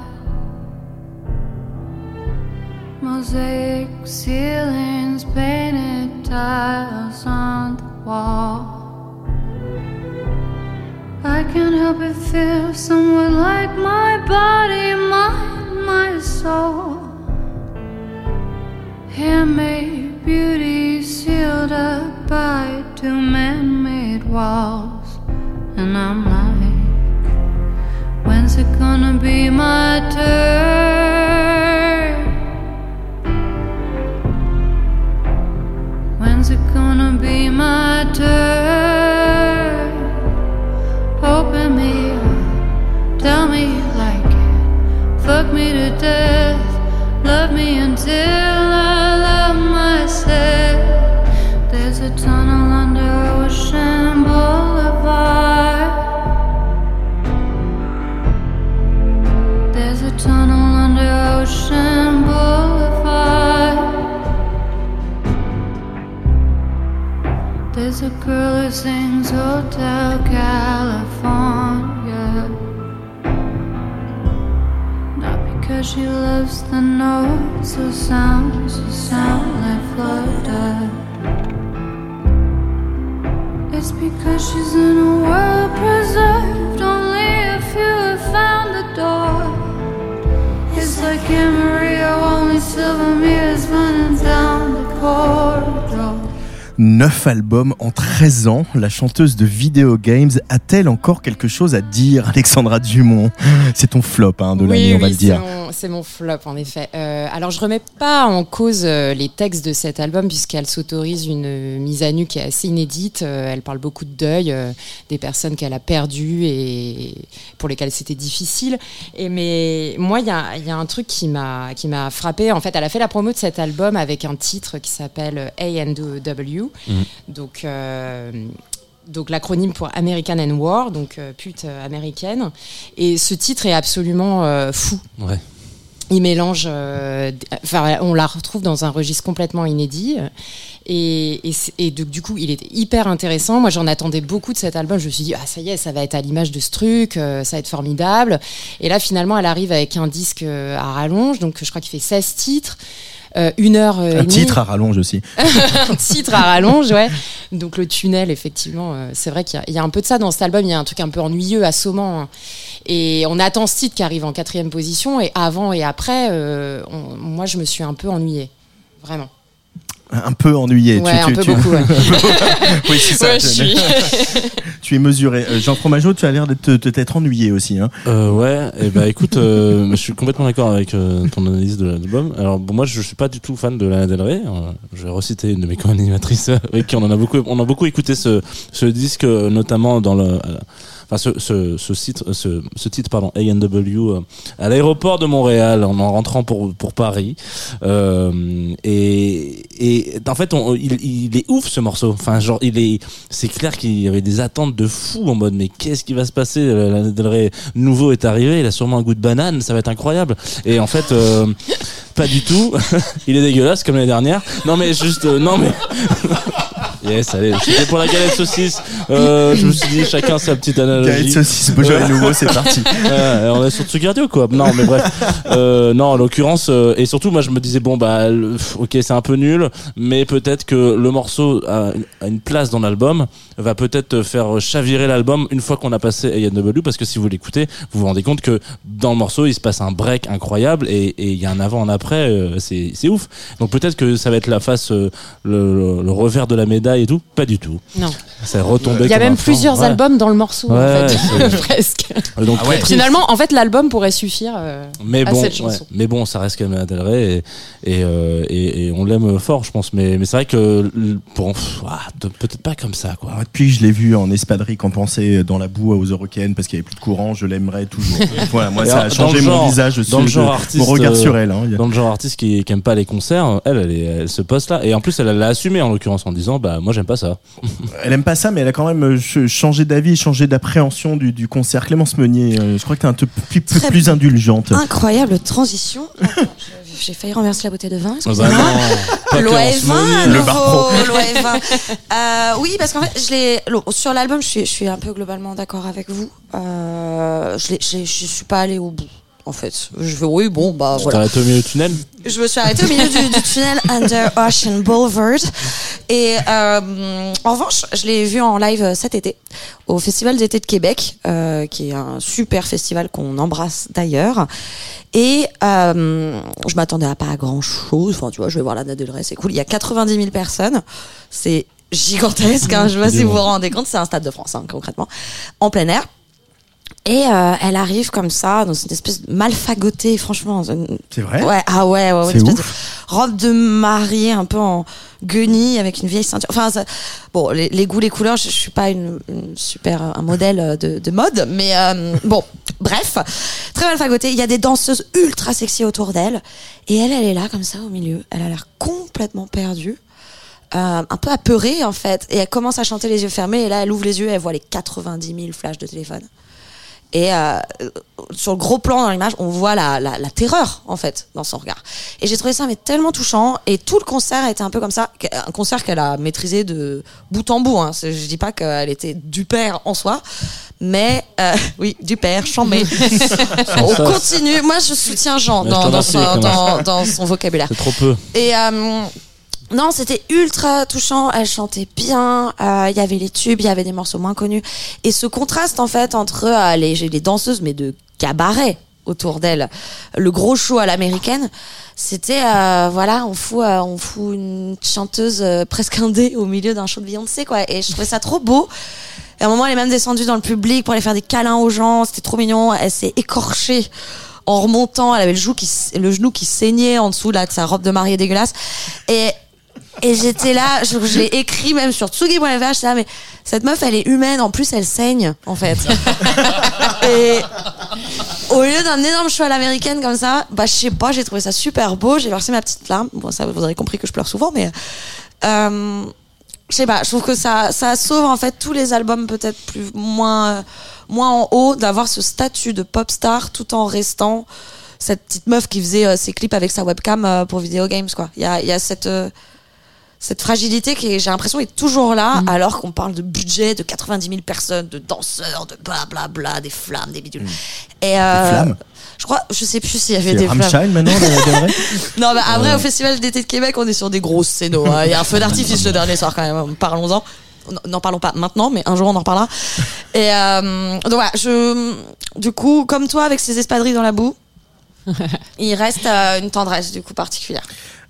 Mosaic ceilings, painted tiles on the wall. I can't help but feel somewhat like my body, mind, my soul. Handmade beauty sealed up by two man made walls. And I'm like, when's it gonna be my turn? Gonna be my turn? Open me up, tell me you like it, fuck me to death, love me until There's a girl who sings Hotel California. Not because she loves the notes or sounds that sound like Florida. It's because she's in a world preserved. Only a few have found the door. It's like Maria, only silver mirrors running down the corridor. Neuf albums en 13 ans, la chanteuse de Video Games a-t-elle encore quelque chose à dire, Alexandra Dumont? C'est ton flop hein, de l'année, on va oui, le dire. c'est mon- flop, en effet. Euh, alors, je remets pas en cause euh, les textes de cet album, puisqu'elle s'autorise une euh, mise à nu qui est assez inédite. Elle parle beaucoup de deuil, euh, des personnes qu'elle a perdues et pour lesquelles c'était difficile. Et mais moi, il y a, il y a un truc qui m'a qui m'a frappé. En fait, elle a fait la promo de cet album avec un titre qui s'appelle A&W. Mhm. Donc. euh, donc l'acronyme pour American and War, donc euh, pute euh, américaine. Et ce titre est absolument fou. Ouais. Il mélange, enfin, on la retrouve dans un registre complètement inédit. Et, et, du coup, il était hyper intéressant. Moi, j'en attendais beaucoup de cet album. Je me suis dit, ah, ça y est, ça va être à l'image de ce truc, ça va être formidable. Et là, finalement, elle arrive avec un disque à rallonge. Donc, je crois qu'il fait 16 titres. Euh, une heure euh, et Un demie. titre à rallonge aussi. (laughs) un titre à rallonge, ouais. Donc le tunnel, effectivement, euh, c'est vrai qu'il y a- il y, a un peu de ça dans cet album. Il y a un truc un peu ennuyeux, assommant. hein. Et on attend ce titre qui arrive en quatrième position. Et avant et après, on- moi, je me suis un peu ennuyée. Vraiment. Un peu ennuyé. Ouais, un peu beaucoup, ouais. (laughs) oui, c'est ça. Ouais, je suis. (laughs) tu es mesuré. Euh, Jean Fromageau, tu as l'air de t'être ennuyé aussi. Hein. Euh, ouais, et bah écoute, euh, (laughs) je suis complètement d'accord avec euh, ton analyse de l'album. Alors bon, moi je suis pas du tout fan de Lana Del Rey. Euh, je vais reciter une de mes co-animatrices avec qui on en a beaucoup, on a beaucoup écouté ce, ce disque, notamment dans le, enfin ce, ce, ce titre, ce, ce titre pardon, A&W euh, à l'aéroport de Montréal en, en rentrant pour pour Paris. Euh, et, et en fait, on, il, il est ouf ce morceau. Enfin, genre, il est, c'est clair qu'il y avait des attentes de fou en mode, mais qu'est-ce qui va se passer? Euh, Lana Del Rey nouveau est arrivé, il a sûrement un goût de banane, ça va être incroyable. Et en fait, euh, pas du tout. (laughs) il est dégueulasse comme l'année dernière. Non mais juste, euh, non mais. (laughs) Yes, allez, c'était pour la galette saucisse. Euh, je me suis dit, chacun sa petite analogie. Galette saucisse, Beaujolais nouveau, c'est parti. (laughs) Ouais, on est sur Tsugi Radio quoi. Non mais bref. Euh, non en l'occurrence euh, et surtout moi je me disais bon bah le- ok c'est un peu nul mais peut-être que le morceau a une place dans l'album va peut-être faire chavirer l'album une fois qu'on a passé A&W parce que si vous l'écoutez vous vous rendez compte que dans le morceau il se passe un break incroyable et il y a un avant un après euh, c'est c'est ouf. Donc peut-être que ça va être la face euh, le, revers de la médaille et tout pas du tout. Non. Ça retombé Il y a même plusieurs Ouais. albums dans le morceau, Ouais, en fait. (laughs) Presque. Donc, triste. Finalement, en fait, l'album pourrait suffire euh, mais à bon, cette ouais. chanson. mais bon, ça reste quand même et, et, euh, et, et on l'aime fort, je pense. Mais, mais c'est vrai que pff, ah, peut-être pas comme ça, quoi. Que je l'ai vu en espadrille compensée dans la boue aux Européennes parce qu'il n'y avait plus de courant, je l'aimerais toujours. (laughs) voilà, moi Et ça a dans changé le mon genre- visage, dans le genre mon artiste, regard euh, sur elle. hein. Dans le genre artiste qui, qui aime pas les concerts, elle, elle, est, elle se poste là. Et en plus, elle l'a assumé en l'occurrence en disant, bah moi j'aime pas ça. (laughs) Elle aime pas ça, mais elle a quand même euh, ch- changé d'avis, changé d'appréhension du, du concert. Clémence Meunier, euh, je crois que t'es un peu plus, plus indulgente. Incroyable transition. (laughs) J'ai failli renverser la bouteille de vin. bah excusez-moi. non, (laughs) pas que L'OA en ce 20 moment. à Le nouveau, bar pro. l'OA 20. Euh, oui, parce qu'en fait, je l'ai sur l'album, je suis, je suis un peu globalement d'accord avec vous. Euh, je, je, je suis pas allée au bout. En fait, je vais oui, bon, bah Tu voilà. t'arrêtes au milieu du tunnel Je me suis arrêtée au milieu du, du tunnel (laughs) Under Ocean Boulevard. Et euh, en revanche, je l'ai vu en live euh, cet été au Festival d'été de Québec, euh, qui est un super festival qu'on embrasse d'ailleurs. Et euh, je m'attendais à pas à grand chose. Enfin, tu vois, je vais voir la Del Rey, c'est cool. Il y a 90 000 personnes. C'est gigantesque. Hein. Je sais pas si vous vous rendez compte. C'est un stade de France, hein, concrètement, en plein air. Et euh, elle arrive comme ça, dans une espèce de malfagotée, franchement. une- C'est vrai? Ouais, ah ouais, ouais, ouais, une espèce ouf. de robe de mariée un peu en guenille avec une vieille ceinture. Enfin, ça- bon, les, les goûts, les couleurs, je, je suis pas une, une super un modèle de, de mode, mais euh, (laughs) bon, bref, très mal fagotée. Il y a des danseuses ultra sexy autour d'elle, et elle, elle est là comme ça au milieu. Elle a l'air complètement perdue. euh, un peu apeurée en fait, et elle commence à chanter les yeux fermés, et là elle ouvre les yeux, et elle voit les 90 000 flashs de téléphone. Et euh, sur le gros plan dans l'image, on voit la, la, la terreur en fait dans son regard. Et j'ai trouvé ça mais tellement touchant. Et tout le concert était un peu comme ça, un concert qu'elle a maîtrisé de bout en bout. Hein. Je dis pas qu'elle était du père en soi, mais euh, (laughs) oui, du père, chambé. (laughs) on ça. continue. Moi, je soutiens Jean dans, dans, son, dans son vocabulaire. C'est trop peu. Et euh, non, c'était ultra touchant. Elle chantait bien. euh, Il y avait les tubes, il y avait des morceaux moins connus. Et ce contraste, en fait, entre euh, les, les danseuses, mais de cabaret autour d'elle, le gros show à l'américaine, c'était euh, voilà, on fout, euh, on fout une chanteuse euh, presque indé au milieu d'un show de Beyoncé, quoi. Et je trouvais ça trop beau. Et à un moment, elle est même descendue dans le public pour aller faire des câlins aux gens. C'était trop mignon. Elle s'est écorchée en remontant. Elle avait le, genou qui, le genou qui saignait en dessous là, de sa robe de mariée dégueulasse. Et, et j'étais là, je, je l'ai écrit même sur tsugi.fr. Là, mais cette meuf, elle est humaine. En plus, elle saigne, en fait. (laughs) et au lieu d'un énorme show à l'américaine comme ça, bah, je sais pas, j'ai trouvé ça super beau. J'ai versé ma petite larme. Bon, ça, vous aurez compris que je pleure souvent, mais. Euh, je sais pas, je trouve que ça, ça sauve en fait tous les albums peut-être plus moins, moins en haut d'avoir ce statut de pop star tout en restant cette petite meuf qui faisait euh, ses clips avec sa webcam euh, pour Video Games quoi. Il y a, il y a cette euh, cette fragilité qui est- j'ai l'impression est toujours là alors qu'on parle de budget de 90 000 personnes, de danseurs, de bla bla bla, des flammes, des bidules. Et euh, Des flammes Je crois, je sais plus s'il y avait des flammes. Rammstein maintenant, Del (laughs) Rey Non, bah après, au Festival d'été de Québec, on est sur des grosses scénos. hein. Il y a un feu d'artifice le dernier soir quand même. Parlons-en. N- N'en parlons pas maintenant, mais un jour on en reparlera. (laughs) Et euh, donc voilà, je, du coup, comme toi, avec ces espadrilles dans la boue, (laughs) il reste euh, une tendresse du coup particulière.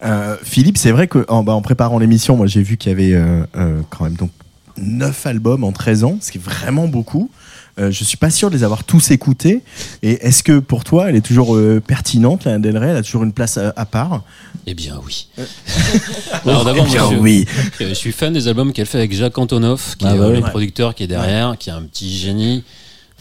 Euh, Philippe, c'est vrai que en, bah, en préparant l'émission, moi j'ai vu qu'il y avait euh, euh, quand même donc 9 albums en 13 ans, ce qui est vraiment beaucoup. Euh, je suis pas sûr de les avoir tous écoutés. Et est-ce que pour toi, elle est toujours euh, pertinente, la Del Rey Elle a toujours une place à, à part? Eh bien oui. (laughs) Alors d'abord, Eh je, oui. euh, je suis fan des albums qu'elle fait avec Jacques Antonoff, qui Ah est bah oui. le producteur qui est derrière, qui est un petit génie.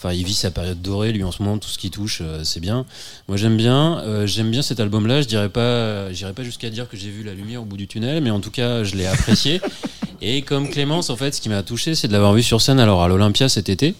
Enfin, il vit sa période dorée, lui en ce moment, tout ce qui touche, euh, c'est bien. Moi, j'aime bien. Euh, j'aime bien cet album-là. Je dirais pas, j'irais pas jusqu'à dire que j'ai vu la lumière au bout du tunnel, mais en tout cas, je l'ai apprécié. (laughs) Et comme Clémence, en fait, ce qui m'a touché, c'est de l'avoir vu sur scène alors à l'Olympia cet été.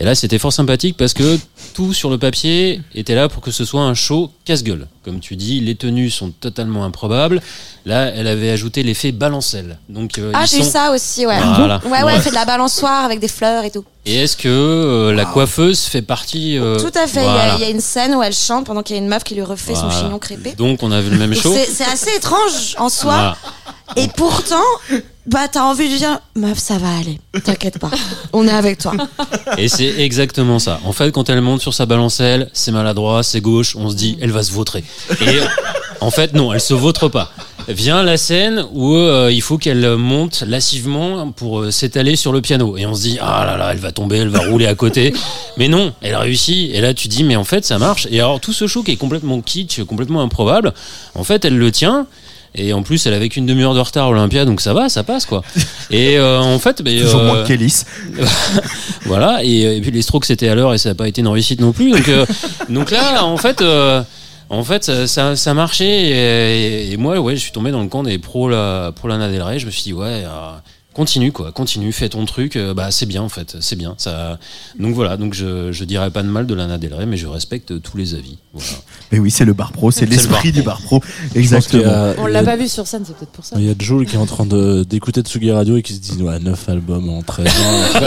Et là, c'était fort sympathique parce que tout sur le papier était là pour que ce soit un show casse-gueule. Comme tu dis, les tenues sont totalement improbables. Là, elle avait ajouté l'effet balancelle. Donc, euh, Ah, j'ai eu sont- ça aussi, ouais. Voilà. Ouais, ouais, elle fait de la balançoire avec des fleurs et tout. Et est-ce que euh, la coiffeuse fait partie euh, Tout à fait. Il y a- voilà. il y, a une scène où elle chante pendant qu'il y a une meuf qui lui refait son Voilà. chignon crépé. Donc, on a vu le même Donc show. C'est c'est assez étrange en soi. Voilà. Et pourtant, bah, t'as envie de dire, meuf, ça va aller. T'inquiète pas. On est avec toi. Et c'est exactement ça. En fait, quand elle monte sur sa balancelle, c'est maladroit, c'est gauche, on se dit, elle va se vautrer. Et en fait, non, elle se vautre pas. Vient la scène où euh, il faut qu'elle monte lassivement pour euh, s'étaler sur le piano. Et on se dit, ah là là, elle va tomber, elle va rouler à côté. (laughs) Mais non, elle réussit. Et là, tu dis, mais en fait, ça marche. Et alors, tout ce show qui est complètement kitsch, complètement improbable, en fait, elle le tient. Et en plus, elle avait qu'une demi-heure de retard à Olympia, donc ça va, ça passe quoi. (laughs) Et euh, en fait, mais, Toujours euh, moins qu'Ellis. (laughs) voilà, et, et puis les strokes c'était à l'heure et ça n'a pas été une réussite non plus. Donc, euh, donc là, en fait, en fait ça, ça, marchait et, et moi, ouais, je suis tombé dans le camp des pros la, pro Lana. Je me suis dit, ouais, euh, continue quoi, continue, fais ton truc. euh, bah, c'est bien en fait, c'est bien. Ça... Donc voilà, donc je, je dirais pas de mal de Lana Del Rey, mais je respecte tous les avis. Voilà. Mais oui, c'est le bar pro, c'est C'est le l'esprit du bar pro. Exactement. a- On l'a a- pas vu sur scène, c'est peut-être pour ça. Il y a Joel qui est en train de- d'écouter Tsugi Radio et qui se dit ouais 9 albums en 13 ans.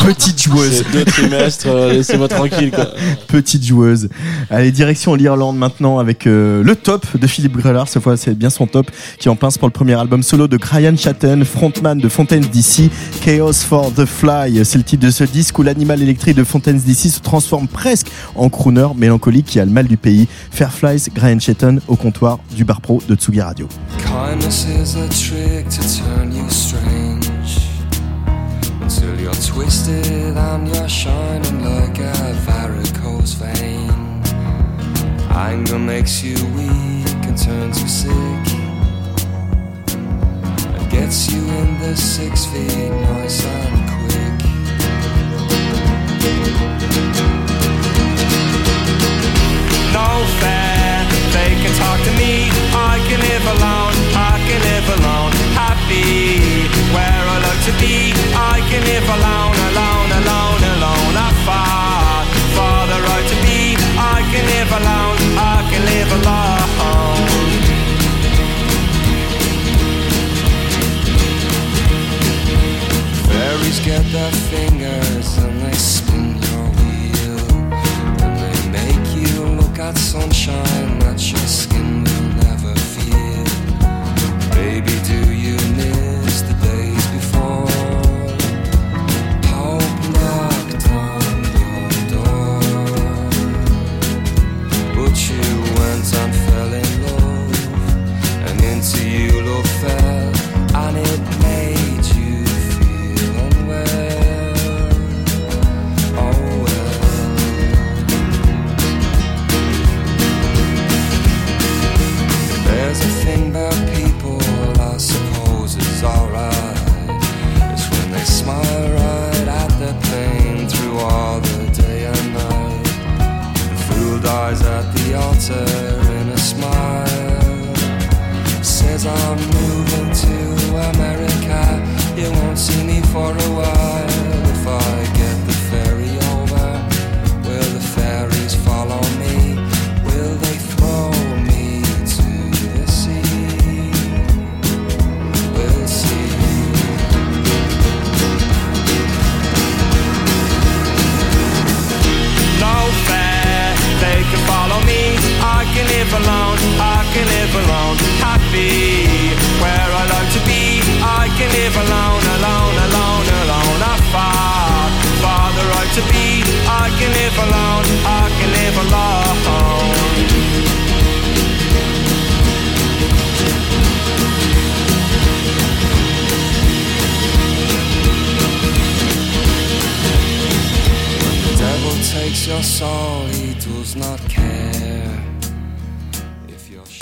(laughs) Petite joueuse. Deux trimestres, euh, laissez-moi tranquille quoi. Petite joueuse. Allez, direction l'Irlande maintenant avec euh, le top de Philippe Grellard. Cette fois, c'est bien son top qui en pince pour le premier album solo de Brian Chatten, de Fontaines DC. Chaos for the Fly, c'est le titre de ce disque où l'animal électrique de Fontaines DC se transforme presque en crooner mélancolique qui a le mal du pays. Fairflies, Brian Chatten au comptoir du bar pro de Tsugi Radio. Kindness is a trick to turn you strange until you're twisted and you're shining like a varicose vein. Anger makes you weak and turns you sick gets you in the six feet nice get their fingers and they spin your wheel. And they make you look at sunshine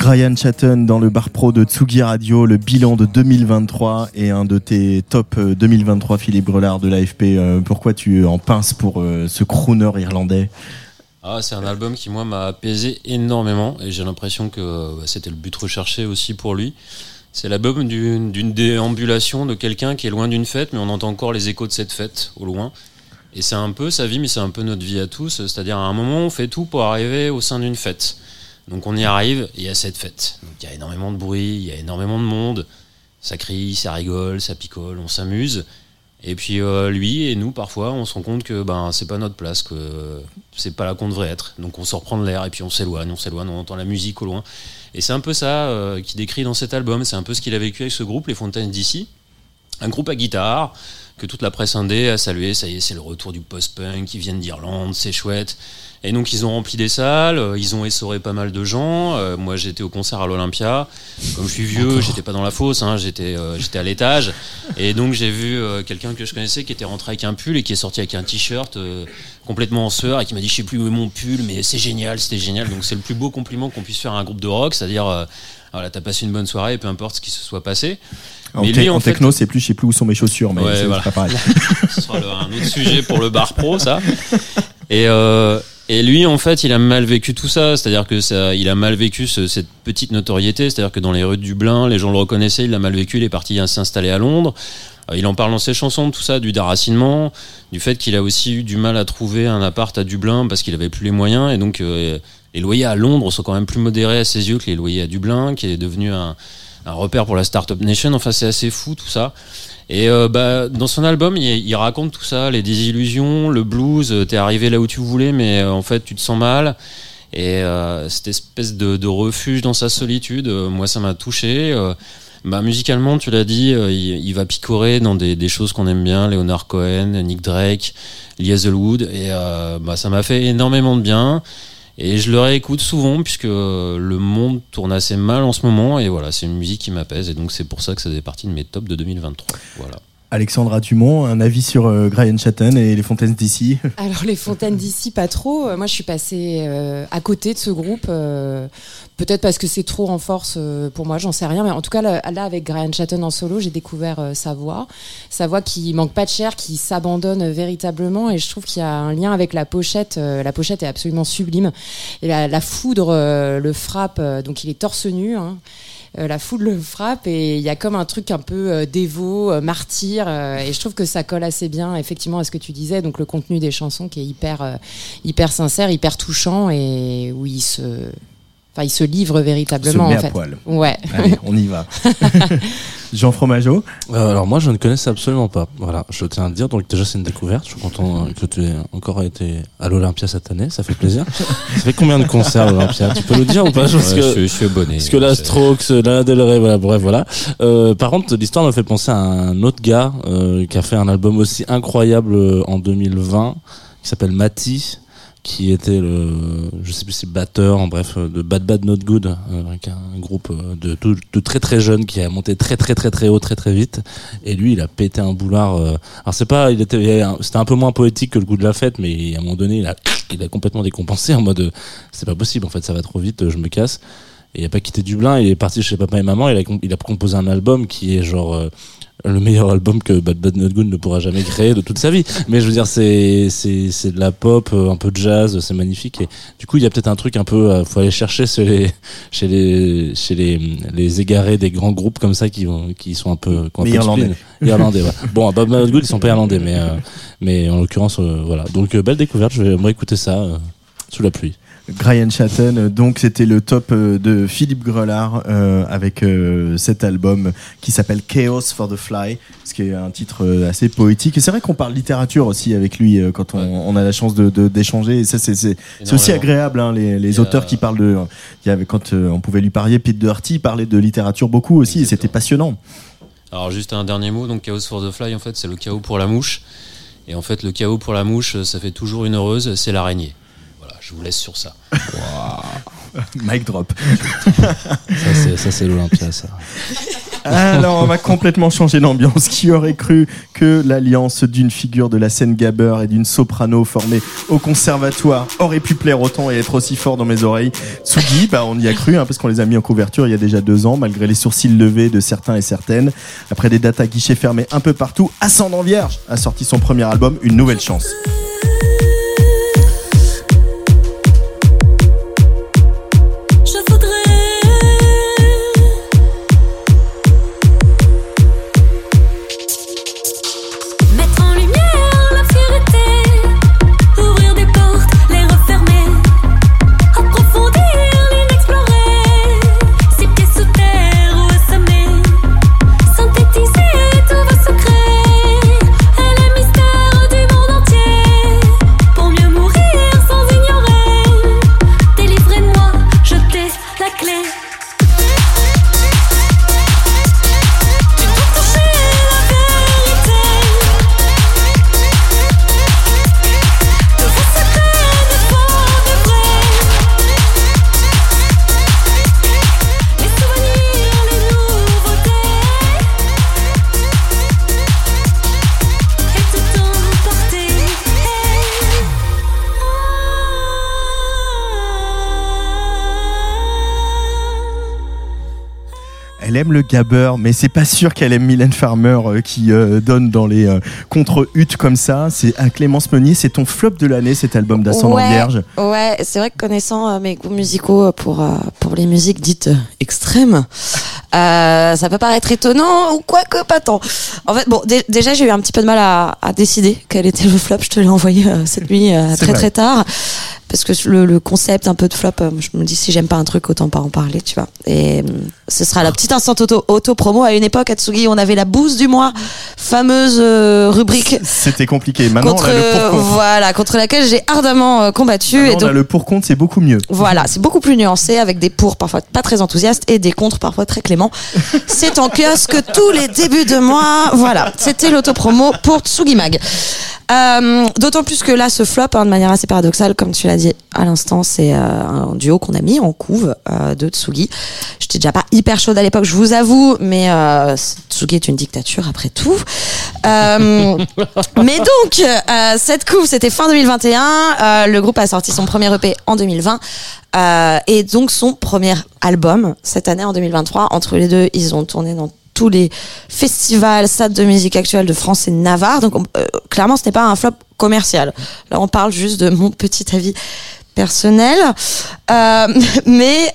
Brian Chatton dans le bar pro de Tsugi Radio, le bilan de 2023 et un de tes top euh, 2023, Philippe Grelard de l'AFP. Euh, Pourquoi tu en pinces pour euh, ce crooner irlandais? Ah, c'est un album qui, moi, m'a apaisé énormément et j'ai l'impression que bah, c'était le but recherché aussi pour lui. C'est l'album d'une déambulation de quelqu'un qui est loin d'une fête, mais on entend encore les échos de cette fête au loin. Et c'est un peu sa vie, mais c'est un peu notre vie à tous. C'est-à-dire, à un moment, on fait tout pour arriver au sein d'une fête. Donc on y arrive, il y a cette fête. Il y a énormément de bruit, il y a énormément de monde. Ça crie, ça rigole, ça picole, on s'amuse. Et puis euh, lui et nous, parfois, on se rend compte que ben c'est pas notre place, que c'est pas là qu'on devrait être. Donc on sort prendre l'air et puis on s'éloigne, on s'éloigne, on entend la musique au loin. Et c'est un peu ça euh, qui décrit dans cet album. C'est un peu ce qu'il a vécu avec ce groupe, les Fontaines d'ici. Un groupe à guitare que toute la presse indé a salué. Ça y est, c'est le retour du post-punk. qui viennent d'Irlande, c'est chouette. Et donc ils ont rempli des salles, euh, ils ont essoré pas mal de gens. Euh, moi j'étais au concert à l'Olympia. Comme je suis vieux, j'étais pas dans la fosse, hein, j'étais euh, j'étais à l'étage. Et donc j'ai vu euh, quelqu'un que je connaissais qui était rentré avec un pull et qui est sorti avec un t-shirt complètement en sueur et qui m'a dit je sais plus où est mon pull, mais c'est génial, c'était génial. Donc c'est le plus beau compliment qu'on puisse faire à un groupe de rock, c'est-à-dire voilà t'as passé une bonne soirée, peu importe ce qui se soit passé. En, Mais te- lui, en en fait- techno, c'est plus, je sais plus où sont mes chaussures, mais Ouais, c'est voilà. pas pareil. (laughs) Ce sera le- un autre sujet pour le bar pro, ça. Et, euh, et lui, en fait, il a mal vécu tout ça. C'est-à-dire que ça, il a mal vécu ce- cette petite notoriété. C'est-à-dire que dans les rues de Dublin, les gens le reconnaissaient. Il l'a mal vécu. Il est parti s'installer à Londres. Euh, Il en parle dans ses chansons tout ça, du déracinement, du fait qu'il a aussi eu du mal à trouver un appart à Dublin parce qu'il avait plus les moyens. Et donc, euh, les loyers à Londres sont quand même plus modérés à ses yeux que les loyers à Dublin, qui est devenu un, un repère pour la Startup Nation. Enfin, c'est assez fou tout ça. Et euh, bah, dans son album, il, raconte tout ça, les désillusions, le blues. euh, T'es arrivé là où tu voulais, mais euh, en fait, tu te sens mal. Et cette espèce de, refuge dans sa solitude, moi, ça m'a touché. Bah, musicalement, tu l'as dit, il, va picorer dans des, choses qu'on aime bien, Leonard Cohen, Nick Drake, Lee et bah, ça m'a fait énormément de bien. Et je le réécoute souvent puisque euh, le monde tourne assez mal en ce moment et voilà, c'est une musique qui m'apaise et donc c'est pour ça que ça fait partie de mes tops de 2023. Voilà. Alexandra Dumont, un avis sur euh, Brian et les Fontaines d'ici (laughs) Alors les fontaines d'ici pas trop. Euh, Moi je suis passée euh, à côté de ce groupe. euh, Peut-être parce que c'est trop en force pour moi, j'en sais rien. Mais en tout cas là, avec Brian Chatton en solo, j'ai découvert sa voix, sa voix qui manque pas de chair, qui s'abandonne véritablement. Et je trouve qu'il y a un lien avec la pochette. La pochette est absolument sublime. Et la, la foudre le frappe. Donc il est torse nu. hein. Euh, la foudre le frappe et il y a comme un truc un peu euh, dévot, euh, martyr, et je trouve que ça colle assez bien effectivement à ce que tu disais, donc le contenu des chansons qui est hyper, hyper sincère, hyper touchant et où il se, enfin il se livre véritablement Se met en à fait. poil. Ouais. Allez, on y va. (laughs) Jean Fromageau Euh, alors moi je ne connaissais absolument pas. Voilà, je tiens à le dire. Donc déjà c'est une découverte. Je suis content euh, que tu aies encore été à l'Olympia cette année. Ça fait plaisir. ça fait combien de concerts à l'Olympia? Tu peux nous dire ou pas? Parce Ouais, que je, suis- je suis abonné. parce que la Strokes, la Del Rey, voilà, bref, voilà. Euh, par contre, l'histoire me fait penser à un autre gars euh, qui a fait un album aussi incroyable euh, en 2020, qui s'appelle Mati, qui était le, je sais plus si batteur, en bref, euh, de Bad Bad Not Good, euh, avec un groupe euh, de, tout- de très très jeunes qui a monté très très très très haut très très vite. Et lui, il a pété un boulard. alors c'est pas, il était, c'était un peu moins poétique que le goût de la fête, mais à un moment donné, il a, il a complètement décompensé en mode, c'est pas possible, en fait, ça va trop vite, je me casse. Et il a pas quitté Dublin, il est parti chez papa et maman, il a, il a composé un album qui est genre euh, le meilleur album que Bad Bad Not Good ne pourra jamais créer de toute sa vie. Mais je veux dire, c'est c'est c'est de la pop, euh, un peu de jazz, c'est magnifique. Et du coup, il y a peut-être un truc un peu, euh, faut aller chercher chez les chez les chez les les égarés des grands groupes comme ça qui vont qui sont un peu qui ont un peu irlandais. Irlandais, ouais. Bon, à Bad Bad Not Good, ils sont pas irlandais, mais euh, mais en l'occurrence, euh, voilà. Donc belle découverte. Je vais moi écouter ça euh, sous la pluie. Brian Chatton, euh, donc c'était le top euh, de Philippe Grelard euh, avec euh, cet album qui s'appelle Chaos for the Fly, ce qui est un titre assez poétique. Et c'est vrai qu'on parle littérature aussi avec lui euh, quand on, on a la chance de de- d'échanger. Et ça, c'est c'est c'est aussi agréable, hein, les, a- auteurs qui parlent de. Il y avait quand on pouvait lui parier, Pete Doherty parlait de littérature beaucoup aussi, et c'était passionnant. Alors juste un dernier mot, donc Chaos for the Fly, en fait, c'est le chaos pour la mouche. Et en fait, le chaos pour la mouche, ça fait toujours une heureuse, c'est l'araignée. Je vous laisse sur ça. Mic drop. Ça c'est l'Olympia ça. Alors, on va complètement changer d'ambiance. Qui aurait cru que l'alliance d'une figure de la scène gabber et d'une soprano formée au conservatoire aurait pu plaire autant et être aussi fort dans mes oreilles? Tsugi, bah, on y a cru, hein, parce qu'on les a mis en couverture il y a déjà deux ans, malgré les sourcils levés de certains et certaines. Après des dates à guichet fermé un peu partout, Ascendant Vierge a sorti son premier album, Une Nouvelle Chance. Aime le gabber, mais c'est pas sûr qu'elle aime Mylène Farmer euh, qui euh, donne dans les euh, contre-huttes comme ça. C'est à Clémence Meunier, c'est ton flop de l'année cet album d'Ascendant ouais, Vierge. Ouais, c'est vrai que connaissant mes goûts musicaux pour pour les musiques dites extrêmes, ça peut paraître étonnant ou quoique pas tant. En fait, bon, dé- déjà j'ai eu un petit peu de mal à, à décider quel était le flop. Je te l'ai envoyé cette nuit très vrai. très tard parce que le, le concept un peu de flop, euh, je me dis si j'aime pas un truc autant pas en parler, tu vois. Et euh, ce sera la petite instant auto, auto promo à une époque à Tsugi, on avait la bouse du mois, fameuse euh, rubrique. C'était compliqué. Maintenant, Contre, on a le pour compte. voilà, contre laquelle j'ai ardemment combattu. Maintenant, et on donc, a le pour compte, c'est beaucoup mieux. voilà, c'est beaucoup plus nuancé avec des pour parfois pas très enthousiastes et des contre parfois très cléments. (laughs) C'est en kiosque tous les débuts de mois. Voilà, c'était l'autopromo pour Tsugi Mag. Euh, D'autant plus que là, ce flop, hein, de manière assez paradoxale, comme tu l'as dit à l'instant, c'est euh, un duo qu'on a mis en couve euh, de Tsugi. J'étais déjà pas hyper chaude à l'époque, je vous avoue, mais euh, Tsugi est une dictature après tout. (laughs) Mais donc, cette couve, c'était fin 2021. Euh, le groupe a sorti son premier EP en 2020. Euh, et donc son premier album cette année en 2023. Entre les deux, ils ont tourné dans tous les festivals, salles de musique actuelle de France et Navarre. Donc on- euh, clairement, ce n'est pas un flop commercial. Là, on parle juste de mon petit avis personnel. Euh, (laughs) mais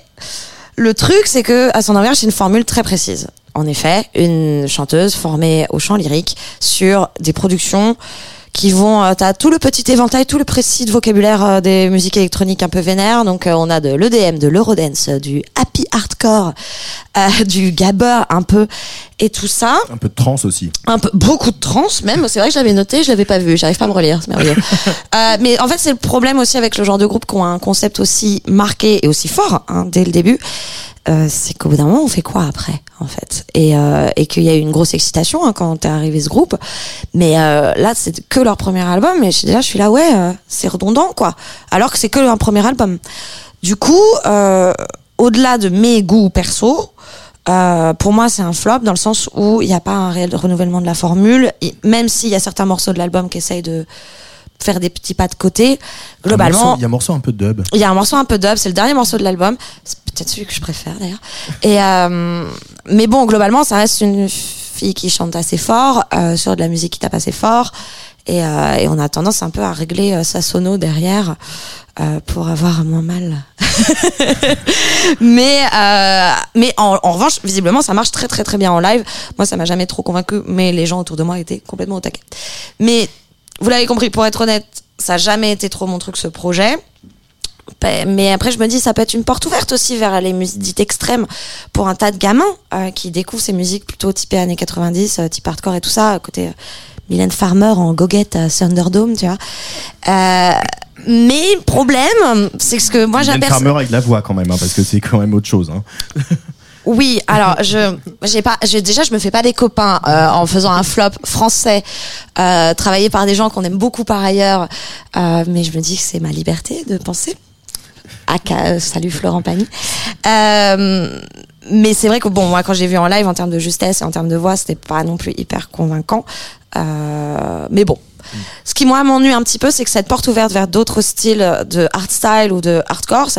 le truc, c'est que à son envers, c'est une formule très précise. En effet, une chanteuse formée au chant lyrique sur des productions qui vont, euh, t'as tout le petit éventail, tout le précis de vocabulaire euh, des musiques électroniques un peu vénères. Donc, euh, on a de l'EDM, de l'Eurodance, euh, du happy hardcore, (laughs) du gabber un peu, et tout ça. Un peu de trance aussi. un peu beaucoup de trans même. C'est vrai que je l'avais noté je l'avais pas vu. J'arrive pas à me relire c'est merveilleux. (laughs) Euh, mais en fait c'est le problème aussi avec le genre de groupe qui ont un concept aussi marqué et aussi fort hein, dès le début. Euh, c'est qu'au bout d'un moment on fait quoi après? En fait. Et, euh, et qu'il y a eu une grosse excitation hein, quand est arrivé ce groupe. Mais euh, là c'est que leur premier album et déjà je suis là ouais euh, c'est redondant quoi. Alors que c'est que un premier album. Du coup au-delà de mes goûts perso pour moi, c'est un flop dans le sens où il n'y a pas un réel renouvellement de la formule. Même s'il y a certains morceaux de l'album qui essayent de faire des petits pas de côté, globalement, Il y a un morceau un peu de dub. il y a un morceau un peu dub. C'est le dernier morceau de l'album. C'est peut-être celui que je préfère d'ailleurs. Et euh, mais bon, globalement, ça reste une fille qui chante assez fort euh, sur de la musique qui tape assez fort. Et, euh, et on a tendance un peu à régler euh, sa sono derrière euh, pour avoir moins mal. (laughs) mais euh, mais en, en revanche, visiblement, ça marche très très très bien en live. Moi, ça m'a jamais trop convaincu, mais les gens autour de moi étaient complètement au taquet. Mais vous l'avez compris, pour être honnête, ça a jamais été trop mon truc ce projet. Mais après, je me dis, ça peut être une porte ouverte aussi vers les musiques dites extrêmes pour un tas de gamins euh, qui découvrent ces musiques plutôt typées années 90, euh, type hardcore et tout ça, côté euh, Mylène Farmer en goguette à Thunderdome, tu vois. Euh, mais problème, c'est ce que moi Mylène j'aperçois. Farmer avec la voix quand même, hein, parce que c'est quand même autre chose. Hein. (laughs) Oui, alors je j'ai pas j'ai déjà je me fais pas des copains euh, en faisant un flop français euh, travaillé par des gens qu'on aime beaucoup par ailleurs euh, mais je me dis que c'est ma liberté de penser. Aka, euh, salut Florent Pagny. Euh, mais c'est vrai que bon, moi, quand j'ai vu en live, en termes de justesse et en termes de voix, c'était pas non plus hyper convaincant. Euh, mais bon. Ce qui moi m'ennuie un petit peu, c'est que cette porte ouverte vers d'autres styles de hardstyle ou de hardcore,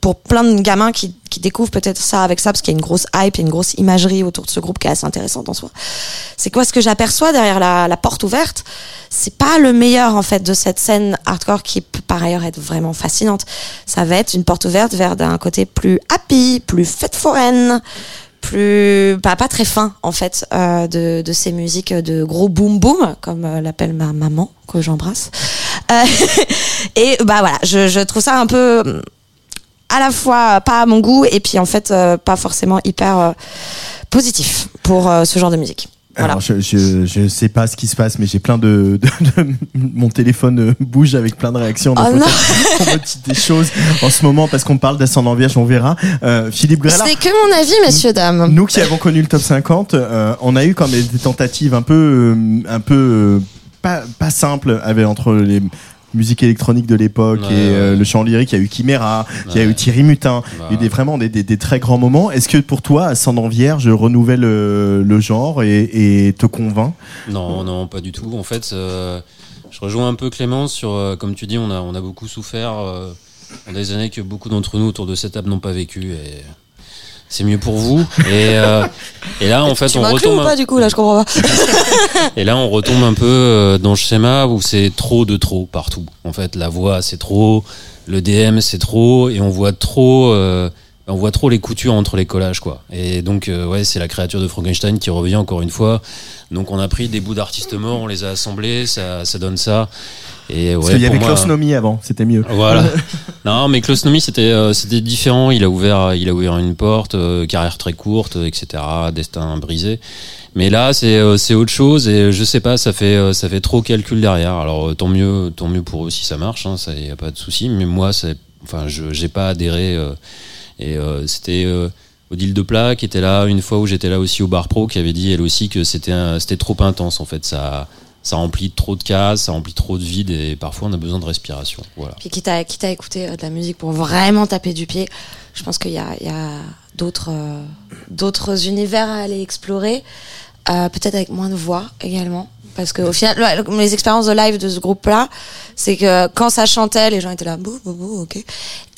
pour plein de gamins qui, découvrent peut-être ça avec ça, parce qu'il y a une grosse hype et une grosse imagerie autour de ce groupe qui est assez intéressante en soi. C'est quoi ce que j'aperçois derrière la, la porte ouverte? C'est pas le meilleur en fait de cette scène hardcore qui peut par ailleurs être vraiment fascinante. Ça va être une porte ouverte vers d'un côté plus happy, plus fête foraine, pas très fin en fait euh, de, ces musiques de gros boom boom comme euh, l'appelle ma maman que j'embrasse. Euh, (laughs) et bah voilà je, trouve ça un peu hum, à la fois pas à mon goût et puis en fait pas forcément hyper positif pour ce genre de musique voilà Alors, je, je, je sais pas ce qui se passe, mais j'ai plein de, de, de- (laughs) Mon téléphone euh, bouge avec plein de réactions. donc Oh dit des choses en ce moment parce qu'on parle d'ascendant vierge, on verra. Euh, Philippe Grella. c'est que mon avis messieurs dames Nous qui avons connu le top 50, euh, on a eu quand même des tentatives un peu, euh, un peu euh, pas, pas simples avec entre les musiques électroniques de l'époque Ouais, et euh, ouais. le chant lyrique. Il y a eu Chimera, il y a eu Thierry Mutin, il y a eu Ouais. des, vraiment des, des, des très grands moments. Est-ce que pour toi, Ascendant Vierge renouvelle euh, le genre et, et te convainc? Non, non, pas du tout. En fait, euh, je rejoins un peu Clémence sur, euh, comme tu dis, on a, on a beaucoup souffert euh, en des années que beaucoup d'entre nous autour de cette table n'ont pas vécu et c'est mieux pour vous. Et, euh, (laughs) et là, en fait, tu on retombe. ou un- pas du coup là je comprends pas (laughs) Et là, on retombe un peu euh, dans le schéma où c'est trop de trop partout. En fait, la voix, c'est trop, le DM, c'est trop, et on voit trop, euh, on voit trop les coutures entre les collages, quoi. Et donc, euh, ouais, c'est la créature de Frankenstein qui revient encore une fois. Donc, on a pris des bouts d'artistes morts, on les a assemblés, ça, ça donne ça. Et Parce qu'il y avait moi- Klaus Nomi avant, c'était mieux. voilà. (laughs) non, mais Klaus Nomi, c'était euh, c'était différent. Il a ouvert il a ouvert une porte, euh, carrière très courte, euh, etc. Destin brisé. Mais là, c'est euh, c'est autre chose et je sais pas, ça fait euh, ça fait trop calcul derrière. Alors euh, tant mieux tant mieux pour eux si ça marche, hein, ça y a pas de souci. Mais moi, c'est enfin je j'ai pas adhéré euh, et euh, c'était euh, Odile de Plat qui était là une fois où j'étais là aussi au bar pro qui avait dit elle aussi que c'était c'était trop intense en fait ça ça remplit trop de cases, ça remplit trop de vide et parfois on a besoin de respiration. Voilà. Puis quitte à, écouter euh, de la musique pour vraiment taper du pied, je pense qu'il y a, euh, d'autres univers à aller explorer, euh, peut-être avec moins de voix également. Parce que au final, le- les expériences de live de ce groupe-là, c'est que quand ça chantait, les gens étaient là, bouh, bouh, bouh, ok.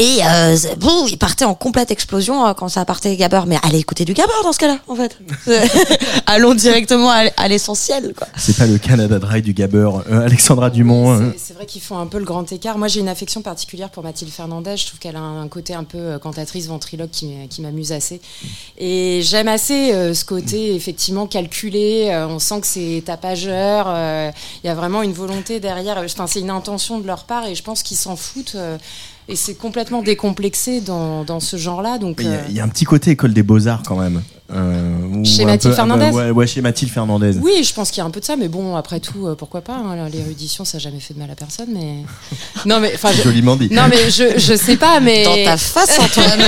Et euh, bouh, ils partaient en complète explosion euh, quand ça partait Gabber. Mais allez écouter du Gabber dans ce cas-là, en fait. (laughs) Allons directement à, à l'essentiel, quoi. C'est pas le Canada Dry du Gabber. Euh, Alexandra Dumont. euh, C'est- C'est vrai qu'ils font un peu le grand écart. Moi, j'ai une affection particulière pour Mathilde Fernandez. Je trouve qu'elle a un côté un peu euh, cantatrice, ventriloque qui, m'amuse assez. Et j'aime assez euh, ce côté effectivement calculé. On sent que c'est tapageur. Euh, Il y a vraiment une volonté derrière. C'est une intention de leur part et je pense qu'ils s'en foutent. Et c'est complètement décomplexé dans, dans ce genre-là. Donc, Il y, a, euh, il y a un petit côté école des beaux-arts quand même. Euh, Chez Mathilde peu- Fernandez ouais, ouais, chez Mathilde Fernandez. Oui, je pense qu'il y a un peu de ça, mais bon, après tout, euh, pourquoi pas hein, L'érudition, ça n'a jamais fait de mal à personne, mais (laughs) non, mais enfin, je- Joliment dit. non, mais je, je sais pas, mais Dans ta face, Antoine.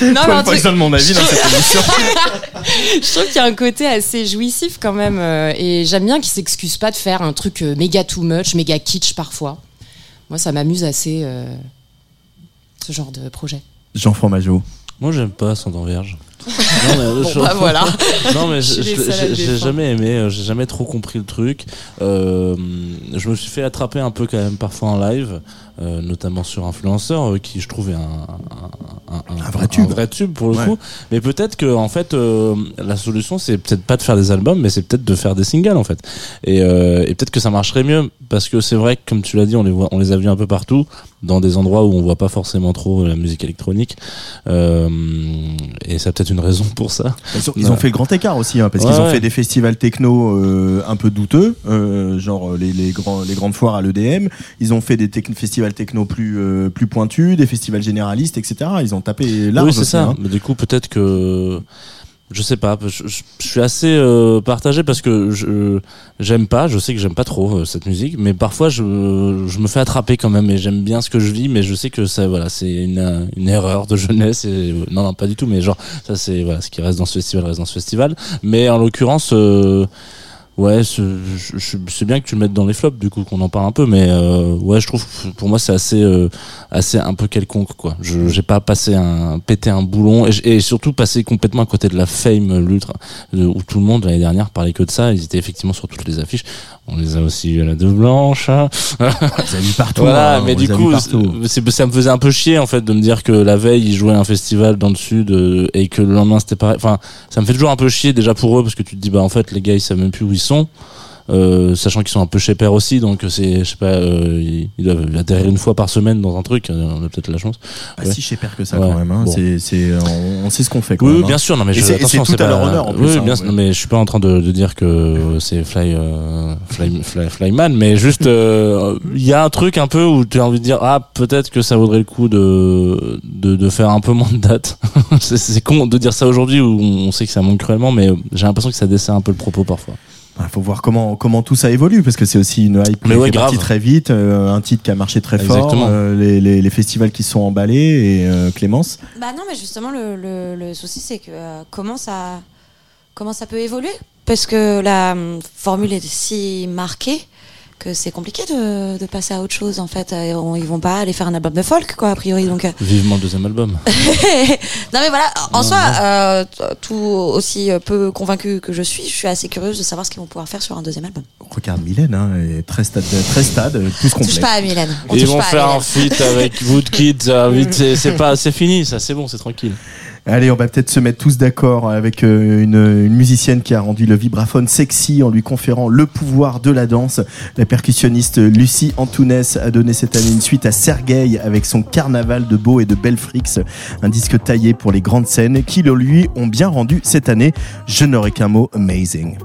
non, mais pas truc- mon avis dans cette émission. (laughs) je trouve qu'il y a un côté assez jouissif quand même, euh, et j'aime bien qu'ils s'excusent pas de faire un truc euh, méga too much, méga kitsch parfois. Moi, ça m'amuse assez euh, ce genre de projet. Jean Fromageau. Moi, j'aime pas Ascendant Vierge. (laughs) Non, mais, Bon, je- bah, voilà. (laughs) non, mais j'ai jamais aimé, euh, j'ai jamais trop compris le truc. Euh, je me suis fait attraper un peu quand même parfois en live, euh, notamment sur Influenceur, euh, qui je trouvais un, un, Un vrai tube. vrai tube pour le Ouais. coup. Mais peut-être que en fait, euh, la solution c'est peut-être pas de faire des albums, mais c'est peut-être de faire des singles en fait. Et, et peut-être que ça marcherait mieux parce que c'est vrai que comme tu l'as dit, on les voit, on les a vus un peu partout, dans des endroits où on voit pas forcément trop la musique électronique. Et ça a peut-être une raison pour ça. Ils ont, fait le grand écart aussi, hein, parce Ouais, qu'ils ont ouais. fait des festivals techno un peu douteux, genre les, les, grands, les grandes foires à l'EDM. Ils ont fait des tec- festivals techno plus, euh, plus pointus, des festivals généralistes, etc. Ils ont tapé large. oui, c'est ça. hein. Mais du coup, peut-être que je sais pas. Je, je- je suis assez euh, partagé parce que je j'aime pas. Je sais que j'aime pas trop euh, cette musique, mais parfois je, je me fais attraper quand même et j'aime bien ce que je vis, mais je sais que ça voilà c'est une, une erreur de jeunesse. Et, non non pas du tout, mais genre ça c'est voilà ce qui reste dans ce festival reste dans ce festival. Mais en l'occurrence. euh, Ouais, c'est bien que tu le mettes dans les flops, du coup, qu'on en parle un peu, mais euh, ouais, je trouve, pour moi, c'est assez, euh, assez un peu quelconque, quoi. Je j'ai pas passé un, pété un boulon, et, et surtout passé complètement à côté de la fame, l'ultra, où tout le monde l'année dernière parlait que de ça. Ils étaient effectivement sur toutes les affiches. On les a aussi eu à la deux blanche. hein. On les a partout. Voilà, hein, mais du coup, ça me faisait un peu chier en fait de me dire que la veille ils jouaient un festival dans le sud euh, et que le lendemain c'était pareil. Enfin, ça me fait toujours un peu chier déjà pour eux parce que tu te dis bah en fait les gars ils savent même plus où ils sont. Euh, sachant qu'ils sont un peu chez père aussi, donc c'est, je sais pas, euh, ils, ils doivent atterrir une fois par semaine dans un truc, euh, on a peut-être la chance. Ah Ouais. si que ça Ouais, quand même. Hein. bon. C'est, c'est, on, on sait ce qu'on fait quand Oui, même. bien hein. sûr, non mais je, c'est- attention, c'est tout à pas- leur honneur, en plus, Oui, hein, bien, ouais. non, mais je suis pas en train de, de dire que c'est Fly, Fly, Fly, Flyman, mais juste il y a un truc un peu où tu as envie de dire ah peut-être que ça vaudrait le coup de de, de faire un peu moins de dates. (laughs) c'est, c'est con de dire ça aujourd'hui où on sait que ça manque cruellement, mais j'ai l'impression que ça dessert un peu le propos parfois. Il Ah, faut voir comment comment tout ça évolue parce que c'est aussi une hype Mais qui ouais, est partie très vite, euh, un titre qui a marché très fort, euh, les, les, les festivals qui sont emballés et euh, Clémence. Bah non, mais justement, le, le, le souci, c'est que euh, comment, ça, comment ça peut évoluer? Parce que la formule est si marquée que c'est compliqué de, de passer à autre chose, en fait. Euh, on- Ils vont pas aller faire un album de folk, quoi, a priori. Donc, euh. Vivement le deuxième album. (laughs) non, mais voilà, en Non, soi, non. euh, tout aussi peu convaincu que je suis, je suis assez curieuse de savoir ce qu'ils vont pouvoir faire sur un deuxième album. Regarde Mylène, hein, est très stade, très stade, tout ce qu'on Touche pas à Mylène. On Ils vont pas faire un feat avec Woodkid, (laughs) c'est pas, c'est fini, ça, c'est bon, c'est tranquille. Allez, on va peut-être se mettre tous d'accord avec euh, une, musicienne qui a rendu le vibraphone sexy en lui conférant le pouvoir de la danse. La percussionniste Lucie Antounès a donné cette année une suite à Sergueï avec son carnaval de beau et de belles frix, un disque taillé pour les grandes scènes qui le lui ont bien rendu cette année. Je n'aurai qu'un mot amazing.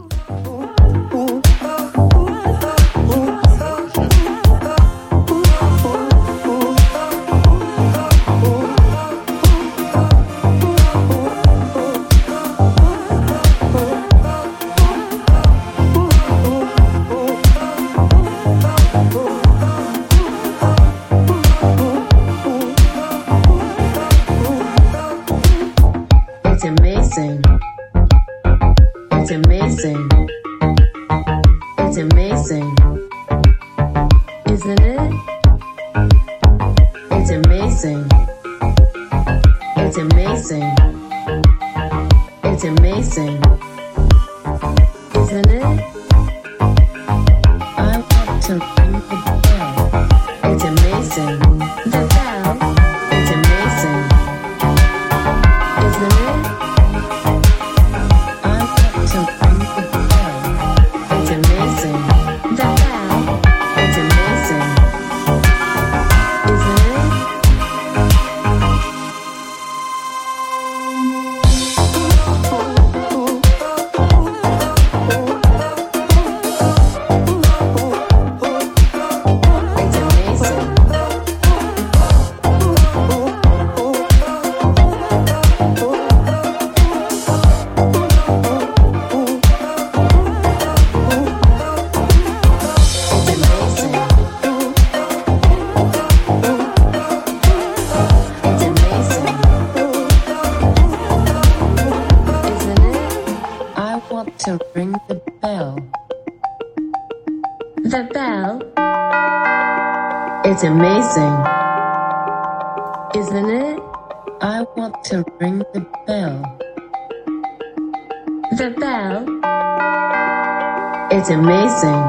Amazing.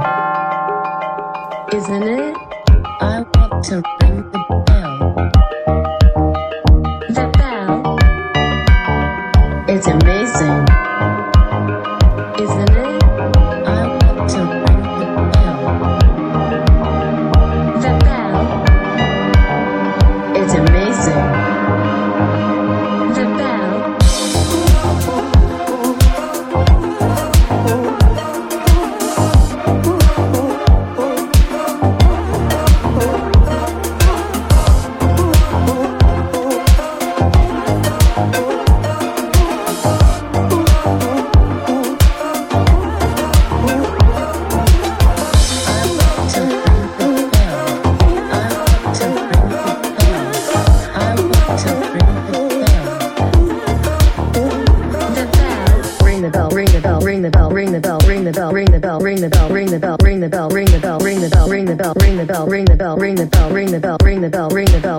Bell, ring the bell, ring the bell, ring the bell, ring the bell, ring the bell, ring the bell, ring the bell, ring the bell, ring the bell, ring the bell, ring the bell,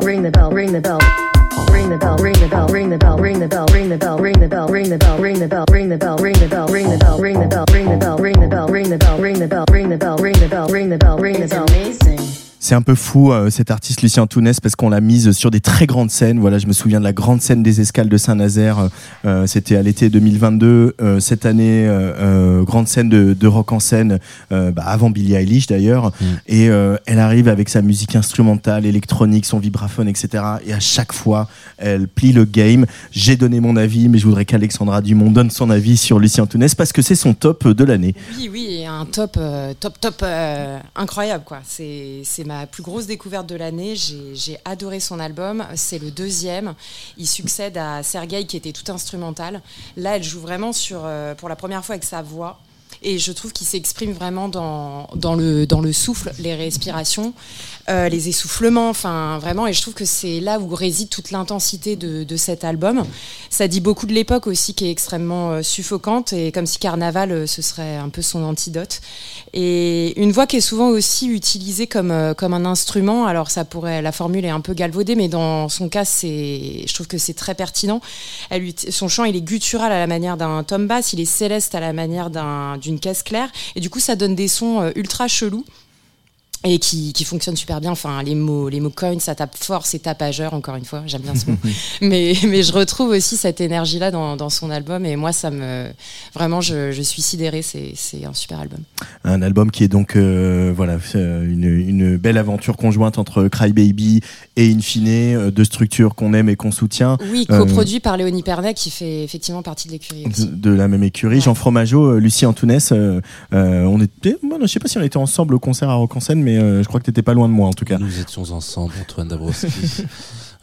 ring the bell, ring the bell. Ring the bell, ring the bell, ring the bell, ring the bell, ring the bell, ring the bell, ring the bell, ring the bell, ring the bell, ring the bell, ring the bell, ring the bell, ring the bell, ring the bell, ring the bell, ring the bell, ring the bell, ring the bell, ring the bell, ring the It's bell. amazing. C'est un peu fou euh, cet artiste Lucien Tounès parce qu'on l'a mise sur des très grandes scènes. Voilà, je me souviens de la grande scène des escales de Saint-Nazaire. euh, C'était à l'été 2022. Euh, cette année, euh, euh, grande scène de, de rock en scène euh, bah, avant Billie Eilish d'ailleurs. Et euh, elle arrive avec sa musique instrumentale, électronique, son vibraphone, etc. Et à chaque fois, elle plie le game. J'ai donné mon avis, mais je voudrais qu'Alexandra Dumont donne son avis sur Lucien Tounès parce que c'est son top de l'année. Oui, oui, et un top, euh, top, top euh, incroyable, quoi. C'est c'est ma plus grosse découverte de l'année. J'ai adoré son album. C'est le deuxième. Il succède à Sergei qui était tout instrumental. Là, elle joue vraiment sur, euh, pour la première fois avec sa voix. Et je trouve qu'il s'exprime vraiment dans, le, souffle, les respirations, euh, les essoufflements, enfin vraiment. Et je trouve que c'est là où réside toute l'intensité de, cet album. Ça dit beaucoup de l'époque aussi qui est extrêmement euh, suffocante et comme si Carnaval ce serait un peu son antidote. Et une voix qui est souvent aussi utilisée comme, euh, comme un instrument. Alors ça pourrait, la formule est un peu galvaudée, mais dans son cas, c'est, je trouve que c'est très pertinent. Son chant, il est guttural à la manière d'un tom bass, il est céleste à la manière d'un- d'une caisse claire. Et du coup, ça donne des sons euh, ultra chelous et qui, qui fonctionnent super bien. Enfin, les mots, les mots coin, ça tape fort, c'est tapageur, encore une fois, j'aime bien ce mot. (laughs) mais, mais je retrouve aussi cette énergie-là dans, dans son album et moi, ça me. Vraiment, je, je suis sidérée, c'est un super album. Un album qui est donc euh, voilà euh, une, une belle aventure conjointe entre Cry Baby et Infine, euh, deux structures qu'on aime et qu'on soutient. Oui, Euh, coproduit par Léonie Pernet qui fait effectivement partie de l'écurie de, de la même écurie. Jean Fromageau, Lucie Antounès, euh, on était, moi, je sais pas si on était ensemble au concert à Rock en scène, mais euh, je crois que t'étais pas loin de moi en tout cas. Nous étions ensemble, Antoine Dabrowski. (laughs)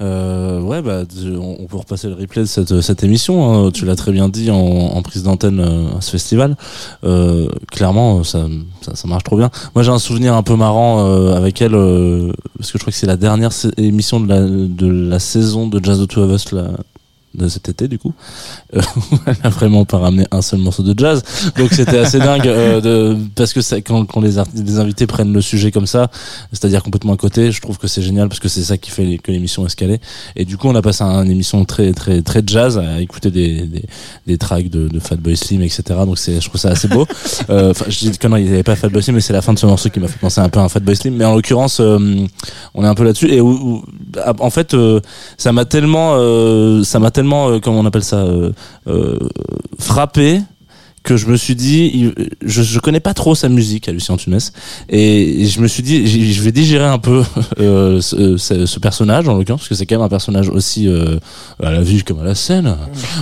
Euh, ouais, bah, on peut repasser le replay de cette, cette émission. hein. Tu l'as très bien dit en, en prise d'antenne euh, à ce festival. Euh, clairement, ça, ça, ça marche trop bien. Moi, j'ai un souvenir un peu marrant avec elle, parce que je crois que c'est la dernière émission de la, de la saison de Jazz the Two of Us, de cet été, du coup. Euh, (laughs) elle a vraiment pas ramené un seul morceau de jazz. Donc, c'était assez dingue, euh, de, parce que ça, quand, quand les, invités prennent le sujet comme ça, c'est-à-dire complètement à côté. Je trouve que c'est génial parce que c'est ça qui fait que l'émission est scalée. Et du coup, on a passé à une émission très très très jazz, à écouter des des, des tracks de, de Fatboy Slim, etc. Donc c'est, je trouve ça assez beau. Euh, je dis que non, il n'y avait pas Fatboy Slim, mais c'est la fin de ce morceau qui m'a fait penser un peu à un Fatboy Slim. Mais en l'occurrence, euh, on est un peu là-dessus. Et où, où- en fait, euh, ça m'a tellement, euh, ça m'a tellement, euh, comment on appelle ça, euh, euh, frappé que je me suis dit, je, je connais pas trop sa musique à Lucien Tunès, et je me suis dit, je vais digérer un peu (laughs) euh, ce, ce- ce personnage en l'occurrence, parce que c'est quand même un personnage aussi euh, à la vue comme à la scène.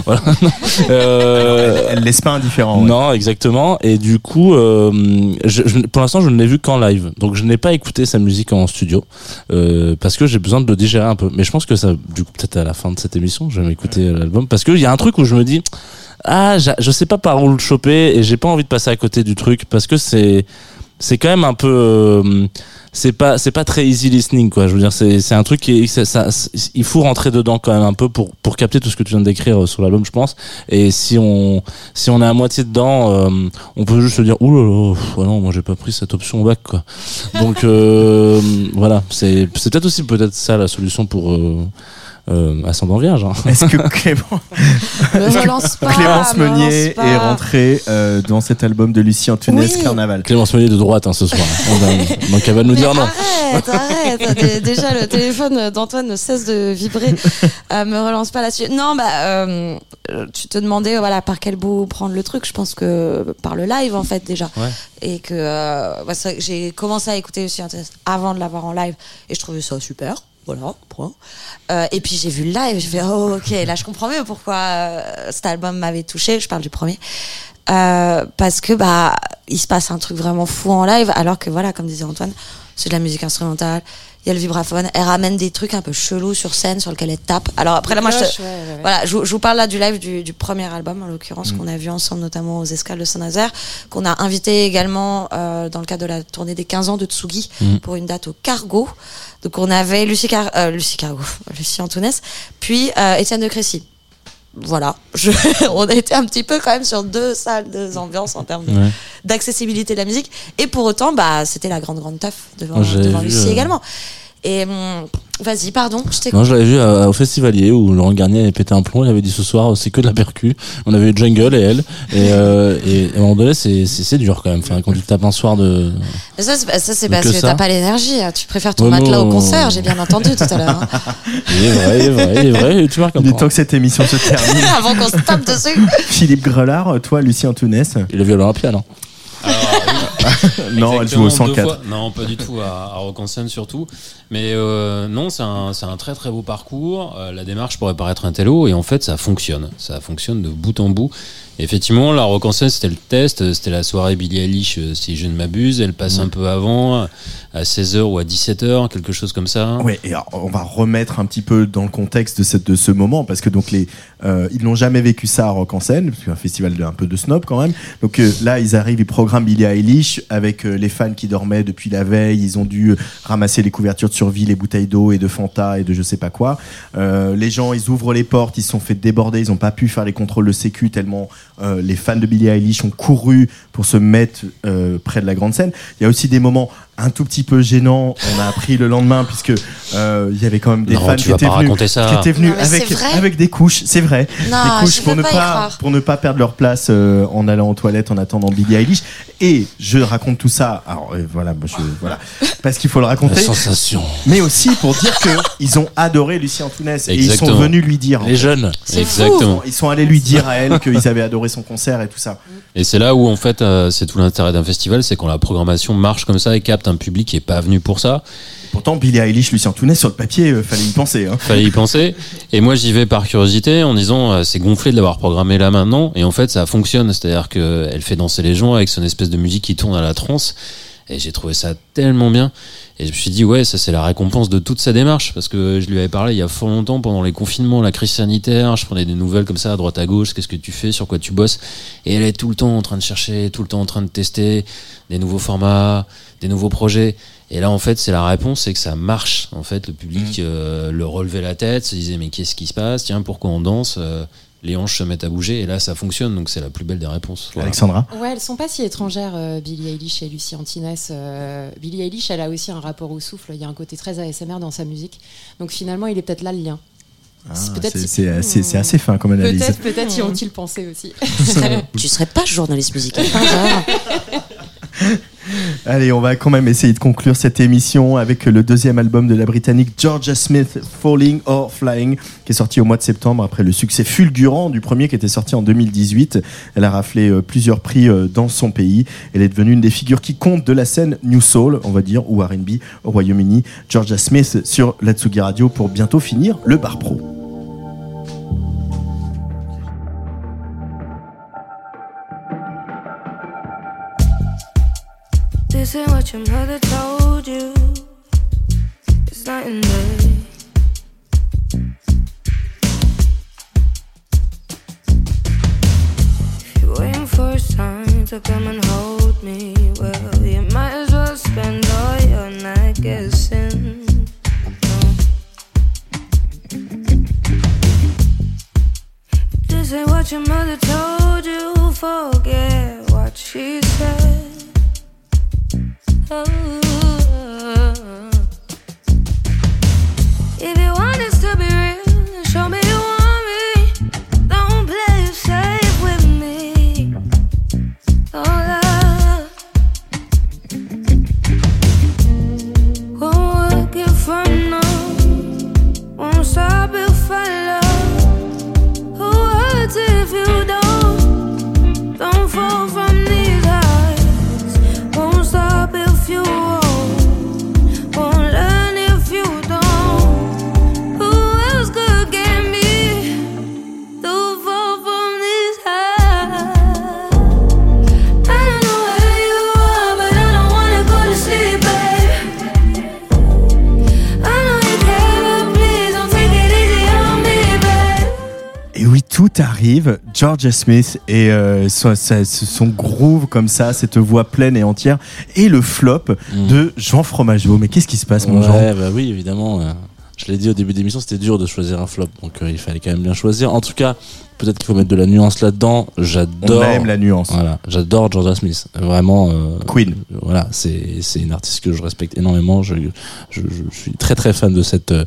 voilà. (laughs) Euh, Elle laisse pas indifférent. ouais. non, exactement. Et du coup, euh, je, je- pour l'instant, je ne l'ai vu qu'en live. Donc, je n'ai pas écouté sa musique en studio euh, parce que j'ai besoin de le digérer un peu. Mais je pense que ça, du coup, peut-être à la fin de cette émission, je vais m'écouter l'album parce qu'il y a un truc où je me dis, ah, je sais pas par où le choper et j'ai pas envie de passer à côté du truc parce que c'est, c'est quand même un peu. euh, c'est pas c'est pas très easy listening quoi. Je veux dire c'est c'est un truc qui ça, il faut rentrer dedans quand même un peu pour pour capter tout ce que tu viens de décrire euh, sur l'album je pense. Et si on si on est à moitié dedans euh, on peut juste se dire ouh là là pff, non moi j'ai pas pris cette option bac quoi. Donc euh, (laughs) voilà. C'est c'est peut-être aussi peut-être ça la solution pour euh, ascendant vierge hein. Est-ce que (laughs) Clément, Me relance pas. Clémence me relance Meunier pas. est rentrée euh, dans cet album de Lucie Antunes Oui. Carnaval Clémence Meunier de droite hein, ce soir On va- donc elle va nous Mais dire non Arrête, arrête. (laughs) Dé- Déjà, le téléphone d'Antoine ne cesse de vibrer. Euh, me relance pas là-dessus. Non, bah, euh, tu te demandais, voilà, par quel bout prendre le truc. Je pense que par le live, en fait, déjà. Ouais. Et que euh, bah, j'ai commencé à écouter un test avant de l'avoir en live. Et je trouvais ça super. Voilà, point. Euh, et puis j'ai vu le live, j'ai fait oh, ok, là je comprends mieux pourquoi euh, cet album m'avait touché. Je parle du premier. Euh, parce que bah il se passe un truc vraiment fou en live alors que voilà comme disait Antoine c'est de la musique instrumentale il y a le vibraphone elle ramène des trucs un peu chelous sur scène sur lequel elle tape alors après là moi je te- Cloche, ouais, ouais, ouais. voilà, je, vous- je vous parle là du live du, du premier album, en l'occurrence, Mm. qu'on a vu ensemble, notamment aux Escales de Saint-Nazaire, qu'on a invité également euh, dans le cadre de la tournée des 15 ans de Tsugi Mm. pour une date au Cargo. Donc on avait Lucie, Car euh, Lucie Cargo, (laughs) Lucie Antounès, puis euh, Étienne de Crécy. Voilà, je, (laughs) on a été un petit peu quand même sur deux salles, deux ambiances en termes Ouais. d'accessibilité de la musique. Et pour autant, bah, c'était la grande, grande teuf devant, j'ai devant Lucie euh, également. Et hum, vas-y, pardon, je t'écoute. Non, je l'avais vu à- au festivalier où Laurent Garnier avait pété un plomb. Il avait dit ce soir, c'est que de la percu. On avait eu Jungle et elle. Et, euh, et, à un moment donné, c'est, c'est, c'est dur quand même. Enfin, quand tu tapes un soir de. Mais Ça, c'est ça, c'est Mais parce que que, t'as pas l'énergie. hein. Tu préfères ton Ouais, matelas au concert, j'ai bien entendu tout à l'heure. hein. (laughs) Il est vrai, il est vrai, il est vrai. et Tu marques un Il est temps que cette émission se termine. (laughs) Avant qu'on se tape dessus. Philippe Grelard, toi, Lucie Antounès. Il a vu à l'Olympia, non Non, elle joue au Exactement, 104. deux fois. Non, pas du tout, à, à surtout. Mais euh, non, c'est un, c'est un très très beau parcours. Euh, la démarche pourrait paraître un télo, et en fait, ça fonctionne. Ça fonctionne de bout en bout. Effectivement, la Rock en scène, c'était le test. C'était la soirée Billie Eilish, euh, si je ne m'abuse. Elle passe un peu avant, à 16h ou à 17h, quelque chose comme ça. Ouais, et alors, on va remettre un petit peu dans le contexte de, cette, de ce moment parce que donc les euh, ils n'ont jamais vécu ça à Rock en scène, parce que c'est un festival de, un peu de snob quand même. Donc euh, là, ils arrivent, ils programment Billie Eilish avec euh, les fans qui dormaient depuis la veille. Ils ont dû euh, ramasser les couvertures de survie, les bouteilles d'eau et de Fanta et de je sais pas quoi. Euh, les gens, ils ouvrent les portes, ils se sont fait déborder, ils n'ont pas pu faire les contrôles de sécu tellement euh, les fans de Billie Eilish ont couru pour se mettre euh, près de la grande scène. Il y a aussi des moments un tout petit peu gênants. On a appris le lendemain puisque euh, il y avait quand même des Non, fans qui étaient, venus, raconter ça. qui étaient venus Non, mais avec avec des couches. C'est vrai, Non, des couches pour ne pas pour ne pas perdre leur place euh, en allant aux toilettes en attendant Billie Eilish. Et je raconte tout ça. Alors euh, voilà, moi, je, voilà, parce qu'il faut le La raconter. sensation. Mais aussi pour dire que ils ont adoré Lucie Antounès et ils sont venus lui dire. Les jeunes. Exactement. Ils sont allés lui dire à elle qu'ils avaient adoré son concert et tout ça. Et c'est là où en fait euh, c'est tout l'intérêt d'un festival, c'est quand la programmation marche comme ça et capte un public qui est pas venu pour ça. Pourtant, Billie Eilish, Lucie Antounès, sur le papier, euh, fallait y penser. Hein. Fallait y penser. Et moi j'y vais par curiosité en disant euh, c'est gonflé de l'avoir programmé là maintenant. Et en fait ça fonctionne, c'est-à-dire que elle fait danser les gens avec son espèce de musique qui tourne à la transe. Et j'ai trouvé ça tellement bien. Et je me suis dit ouais ça c'est la récompense de toute sa démarche parce que je lui avais parlé il y a fort longtemps pendant les confinements, la crise sanitaire. Je prenais des nouvelles comme ça à droite à gauche. Qu'est-ce que tu fais, sur quoi tu bosses? Et elle est tout le temps en train de chercher, tout le temps en train de tester des nouveaux formats, des nouveaux projets. Et là, en fait, c'est la réponse, c'est que ça marche. En fait, le public euh, le relevait la tête, se disait mais qu'est-ce qui se passe? Tiens, pourquoi on danse? Euh, Les hanches se mettent à bouger et là, ça fonctionne. Donc, c'est la plus belle des réponses. Voilà. Alexandra? Ouais, elles sont pas si étrangères, euh, Billie Eilish et Lucie Antinès. Euh, Billie Eilish, elle a aussi un rapport au souffle. Il y a un côté très ASMR dans sa musique. Donc finalement, il est peut-être là le lien. Ah, C'est peut-être c'est assez, fin comme analyse. Peut-être, peut-être y ont-ils pensé aussi. Tu serais, pas journaliste musical par (laughs) (laughs) Allez, on va quand même essayer de conclure cette émission avec le deuxième album de la Britannique Georgia Smith, Falling or Flying, qui est sorti au mois de septembre après le succès fulgurant du premier qui était sorti en 2018. Elle a raflé euh, plusieurs prix euh, dans son pays. Elle est devenue une des figures qui comptent de la scène New Soul, on va dire, ou R&B au Royaume-Uni. Georgia Smith sur la Tsugi Radio pour bientôt finir le bar pro. This ain't what your mother told you. It's night and day. If you're waiting for a sign to come and hold me, Georgia Smith et euh, son, groove comme ça, cette voix pleine et entière, et le flop Mm. de Jean Fromageau. Mais qu'est-ce qui se passe, mon Jean? bah oui, évidemment. euh. je l'ai dit au début d'émission, c'était dur de choisir un flop, donc euh, il fallait quand même bien choisir. En tout cas, peut-être qu'il faut mettre de la nuance là-dedans. J'adore. On aime la nuance. Voilà, j'adore Georgia Smith. Vraiment. euh, Queen. Voilà, c'est c'est une artiste que je respecte énormément. Je, je, je suis très très fan de cette euh,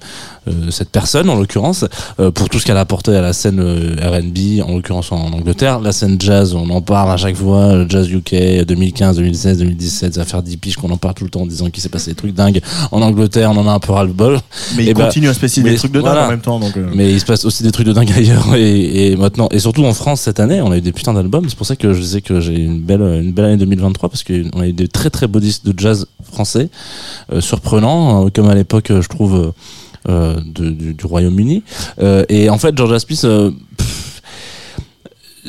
euh, cette personne en l'occurrence euh, pour tout ce qu'elle a apporté à la scène euh, R&B en l'occurrence en Angleterre. La scène jazz, on en parle à chaque fois. le Jazz UK 2015, 2016, 2017, ça va faire 10 piges qu'on en parle tout le temps en disant qu'il s'est passé des trucs dingues en Angleterre. On en a un peu ras le bol. Mais il Et bah, continue à se passer des trucs de dingue voilà. en même temps. Donc, euh, Mais il se passe aussi des trucs de dingue ailleurs et, et maintenant et surtout en France cette année on a eu des putains d'albums. C'est pour ça que je disais que j'ai une belle une belle année 2023 parce qu'on a eu des très très beaux disques de jazz français euh, surprenants euh, comme à l'époque euh, je trouve euh, du, du Royaume-Uni. Et en fait euh, pff,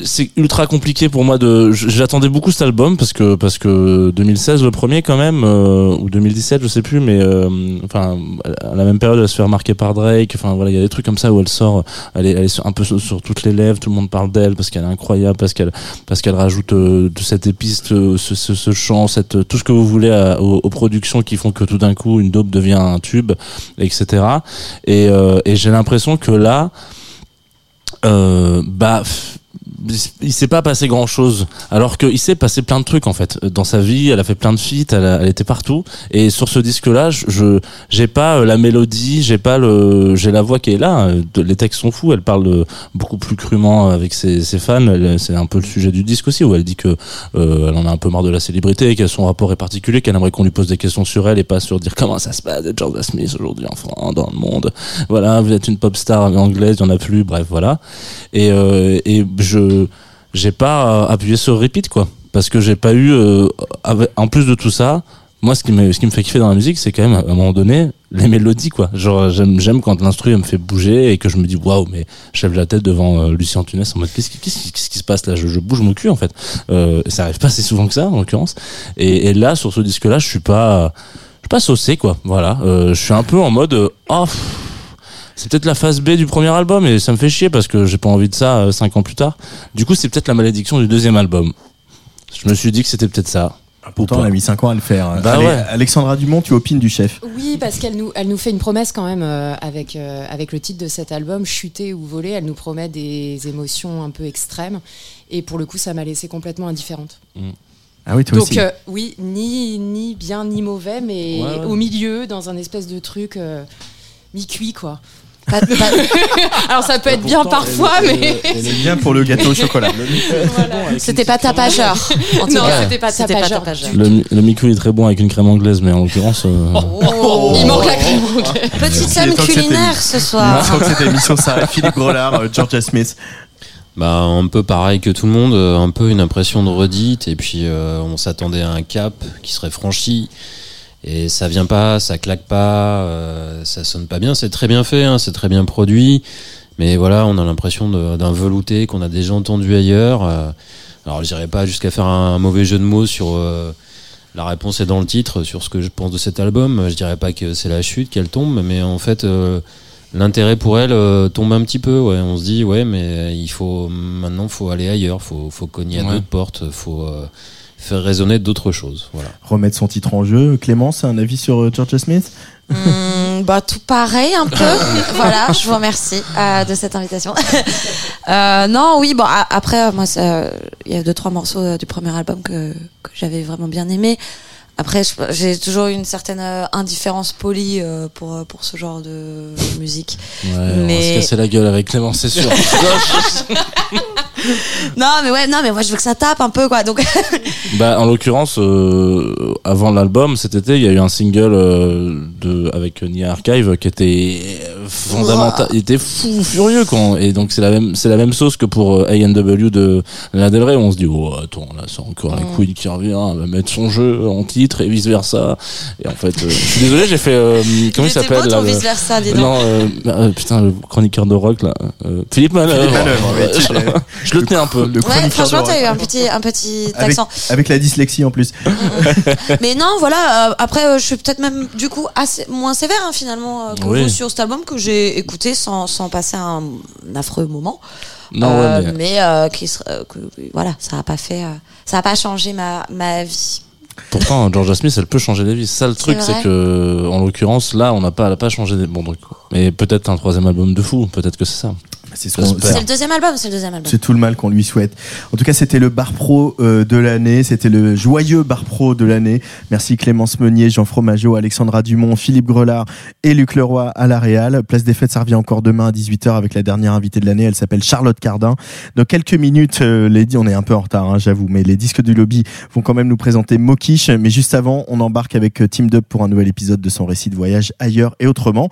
c'est ultra compliqué pour moi de j'attendais beaucoup cet album parce que parce que 2016 le premier quand même euh, ou 2017 je sais plus mais euh, enfin à la même période elle se fait remarquer par Drake enfin voilà il y a des trucs comme ça où elle sort elle est, elle est un peu sur, sur toutes les lèvres tout le monde parle d'elle parce qu'elle est incroyable parce qu'elle parce qu'elle rajoute euh, de cette épice euh, ce, ce, ce chant cette tout ce que vous voulez à- aux, aux productions qui font que tout d'un coup une dope devient un tube etc et, euh, et j'ai l'impression que là euh, bah il s'est pas passé grand chose alors qu'il s'est passé plein de trucs en fait. Dans sa vie elle a fait plein de feats elle, était partout. Et sur ce disque là je j'ai pas euh, la mélodie j'ai pas le j'ai la voix qui est là. Euh, de- les textes sont fous. Elle parle euh, beaucoup plus crûment avec ses, fans. C'est un peu le sujet du disque aussi où elle dit que euh, elle en a un peu marre de la célébrité que son rapport est particulier qu'elle aimerait qu'on lui pose des questions sur elle et pas sur dire comment ça se passe d'être Georgia Smith aujourd'hui en France dans le monde. Voilà vous êtes une pop star anglaise il y en a plus. Bref voilà. Et et, et je j'ai pas euh, appuyé sur repeat quoi. Parce que j'ai pas eu euh, en plus de tout ça moi ce qui me ce qui me fait kiffer dans la musique c'est quand même à un moment donné les mélodies quoi. Genre j'aime j'aime quand l'instru me fait bouger et que je me dis waouh mais lève la tête devant euh, Lucien Tunès en mode qu'est-ce qui, qu'est-ce qui, se passe là? Je, bouge mon cul en fait. Euh, ça arrive pas assez souvent que ça en l'occurrence. Et, là sur ce disque là je suis pas je suis pas saucé quoi. Voilà. Je suis un peu en mode oh c'est peut-être la phase B du premier album et ça me fait chier parce que j'ai pas envie de ça euh, cinq ans plus tard. Du coup, c'est peut-être la malédiction du deuxième album. Je me suis dit que c'était peut-être ça. Pourtant, Ou on pas. a mis 5 ans à le faire. Bah Allez, ouais. Alexandra Dumont, tu opines du chef. Oui, parce qu'elle nous, elle nous fait une promesse quand même euh, avec, euh, avec le titre de cet album, Chuter ou voler. Elle nous promet des émotions un peu extrêmes. Et pour le coup, ça m'a laissé complètement indifférente. Ah oui, toi Donc, aussi. euh, oui, ni, ni bien ni mauvais, mais Ouais, ouais. au milieu, dans un espèce de truc euh, mi-cuit, quoi. Pas- pas- (laughs) Alors, ça peut être bien parfois, mais. Elle est bien pour le gâteau au chocolat. C'était pas tapageur. Non, c'était pas tapageur. Le, le Miku est très bon avec une crème anglaise, mais en l'occurrence, euh, Oh. Il manque la crème anglaise. Petite somme cette culinaire ce soir. faut que cette émission s'arrête. Philippe Grolard, euh, Georgia Smith. Bah, un peu pareil que tout le monde, euh, un peu une impression de redite, et puis euh, on s'attendait à un cap qui serait franchi, et ça vient pas, ça claque pas, euh, ça sonne pas bien, c'est très bien fait, hein, c'est très bien produit, mais voilà, on a l'impression d'un velouté qu'on a déjà entendu ailleurs. euh. alors, je dirais pas jusqu'à faire un mauvais jeu de mots sur euh, la réponse est dans le titre, sur ce que je pense de cet album. Je dirais pas que c'est la chute qu'elle tombe, mais en fait. euh, l'intérêt pour elle euh, tombe un petit peu. Ouais. On se dit, ouais, mais il faut maintenant, faut aller ailleurs, faut, faut cogner à Ouais. d'autres portes, faut euh, faire résonner d'autres choses. Voilà. Remettre son titre en jeu. Clémence, un avis sur euh, Georgia Smith? Hmm, bah tout pareil un peu. (laughs) voilà, je vous remercie euh, de cette invitation. (laughs) Euh, non, oui, bon a- après moi il y a deux trois morceaux euh, du premier album que, que j'avais vraiment bien aimé. Après j'ai toujours eu une certaine indifférence polie euh, pour pour ce genre de musique. ouais, on va se Mais- casser la gueule avec Clément, c'est sûr. (laughs) Non, mais ouais, non, mais moi je veux que ça tape un peu quoi. Donc (laughs) bah, en l'occurrence, euh, avant l'album, cet été, il y a eu un single euh, de avec Nia Archive qui était fondamental. Il était fou furieux quand et donc c'est la même c'est la même sauce que pour euh, A&W de Lana Del Rey. où On se dit oh attends là c'est encore un Queen qui revient, elle va mettre son jeu en titre et vice versa. Et en fait, euh, je suis désolé, j'ai fait euh, (laughs) comment il s'appelle là, vice versa, dis donc. Non, euh, euh, putain, le chroniqueur de rock là, euh, Philippe Manœuvre. Philippe Manœuvre. (laughs) je le tenais un peu. Le Ouais, franchement, t'as eu un petit, un petit avec, accent. avec la dyslexie en plus. (laughs) Mais non, voilà. euh, après, euh, je suis peut-être même du coup assez moins sévère hein, finalement euh, que Oui. vous sur cet album que j'ai écouté sans, sans passer un, un affreux moment. Non, Euh, ouais, mais- mais euh, qui sera- que- voilà, ça a pas fait, euh, ça a pas changé ma, ma vie. Pourtant, Georgia Smith, elle peut changer des vies. Ça, le truc, c'est que, en l'occurrence, là, on n'a pas, elle a pas changé des bons trucs. Mais peut-être un troisième album de fou. Peut-être que c'est ça. C'est ce le deuxième album, c'est le deuxième album. C'est tout le mal qu'on lui souhaite. En tout cas, c'était le bar pro euh, de l'année. C'était le joyeux bar pro de l'année. Merci Clémence Meunier, Jean Fromageau, Alexandra Dumont, Philippe Grelard et Luc Leroy à la Réal. Place des Fêtes, ça revient encore demain à 18h avec la dernière invitée de l'année. Elle s'appelle Charlotte Cardin. Dans quelques minutes, euh, les, on est un peu en retard, hein, j'avoue, mais les disques du lobby vont quand même nous présenter Mokish. Mais juste avant, on embarque avec euh, Team Dub pour un nouvel épisode de son récit de voyage ailleurs et autrement.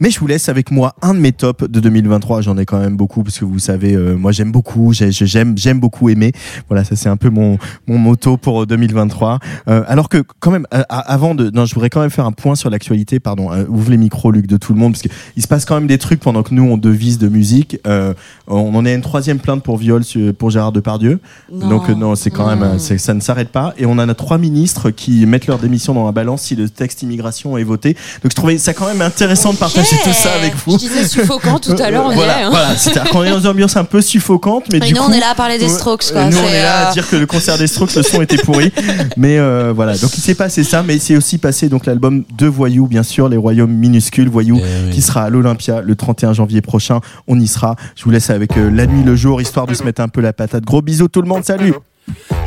Mais je vous laisse avec moi un de mes tops de 2023. J'en ai quand même beaucoup parce que vous savez, euh, moi j'aime beaucoup, j'aime, j'aime beaucoup aimer. Voilà, ça c'est un peu mon mon motto pour 2023. Euh, alors que quand même, euh, avant de, non, je voudrais quand même faire un point sur l'actualité. Pardon, euh, ouvre les micros, Luc, de tout le monde, parce que il se passe quand même des trucs pendant que nous on devise de musique. Euh, on en est à une troisième plainte pour viol sur- pour Gérard Depardieu. Non. Donc euh, non, c'est quand même, euh, ça ne s'arrête pas. Et on en a trois ministres qui mettent leur démission dans la balance si le texte immigration est voté. Donc je trouvais ça quand même intéressant de partager tout ça avec vous. Je disais suffocant tout à l'heure, on y voilà, est. hein. Voilà, c'est-à-dire qu'on est dans une ambiance un peu suffocante, mais Et du nous, coup, on est là à parler des Strokes, quoi. Nous, on est là à euh, dire que le concert des Strokes, le son était pourri. Mais euh, voilà, donc il s'est passé ça, mais il s'est aussi passé donc l'album de Voyou, bien sûr, les Royaumes minuscules, Voyou, Eh oui. qui sera à l'Olympia le 31 janvier prochain. On y sera. Je vous laisse avec euh, la nuit, le jour, histoire de se mettre un peu la patate. Gros bisous tout le monde, salut.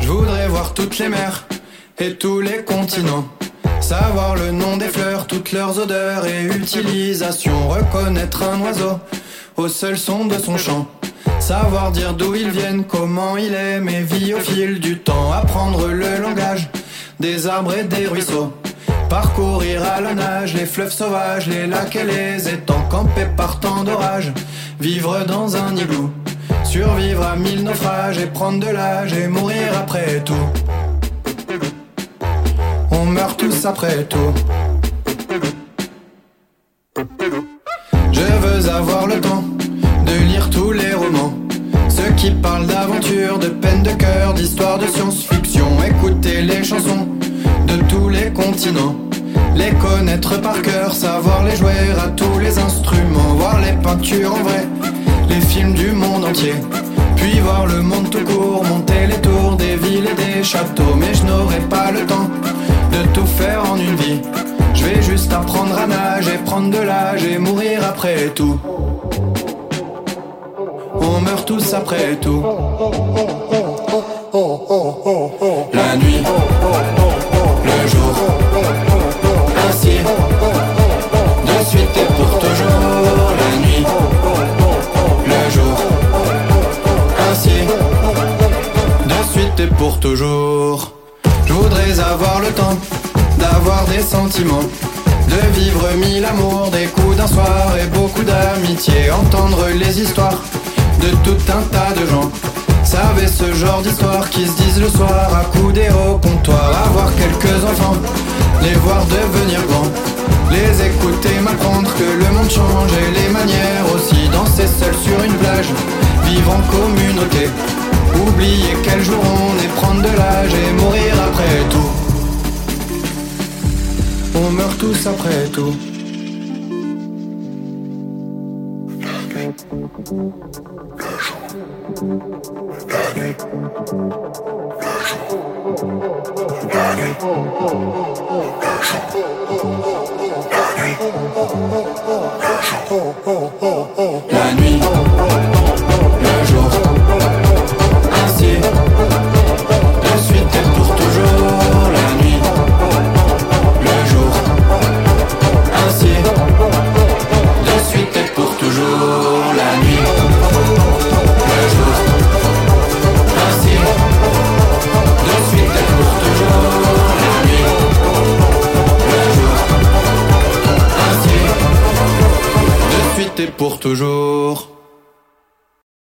Je voudrais voir toutes les mers et tous les continents. Savoir le nom des fleurs, toutes leurs odeurs et utilisations. Reconnaître un oiseau au seul son de son chant. Savoir dire d'où ils viennent, comment il est, mais vit au fil du temps. Apprendre le langage des arbres et des ruisseaux. Parcourir à la nage les fleuves sauvages, les lacs et les étangs. Camper par temps d'orage, vivre dans un igloo. Survivre à mille naufrages et prendre de l'âge et mourir après tout. Meurt tous après tout. Je veux avoir le temps de lire tous les romans. Ceux qui parlent d'aventure, de peine de cœur, d'histoire de science-fiction. Écouter les chansons de tous les continents. Les connaître par cœur, savoir les jouer à tous les instruments. Voir les peintures en vrai, les films du monde entier. Puis voir le monde tout court, monter les tours des villes et des châteaux. Mais je n'aurai pas le temps de tout faire en une vie. Je vais juste apprendre à nager, prendre de l'âge et mourir après tout. On meurt tous après tout. La nuit, le jour, ainsi, de suite et pour toujours. La nuit, le jour, ainsi, de suite et pour toujours. Avoir le temps d'avoir des sentiments, de vivre mille amours, des coups d'un soir et beaucoup d'amitié, entendre les histoires de tout un tas de gens. Savez ce genre d'histoire qui se disent le soir à couder au comptoir, avoir quelques enfants, les voir devenir grands, les écouter m'apprendre que le monde change et les manières aussi, danser seul sur une plage, vivre en communauté, oublier quel jour on est, prendre de l'âge et mourir après tout. On meurt tous après tout. La nuit, le jour, ainsi, de suite et pour toujours. La nuit, le jour, ainsi, de suite et pour toujours. La nuit, le jour, ainsi, de suite et pour toujours. La nuit, le jour, ainsi, de suite et pour toujours.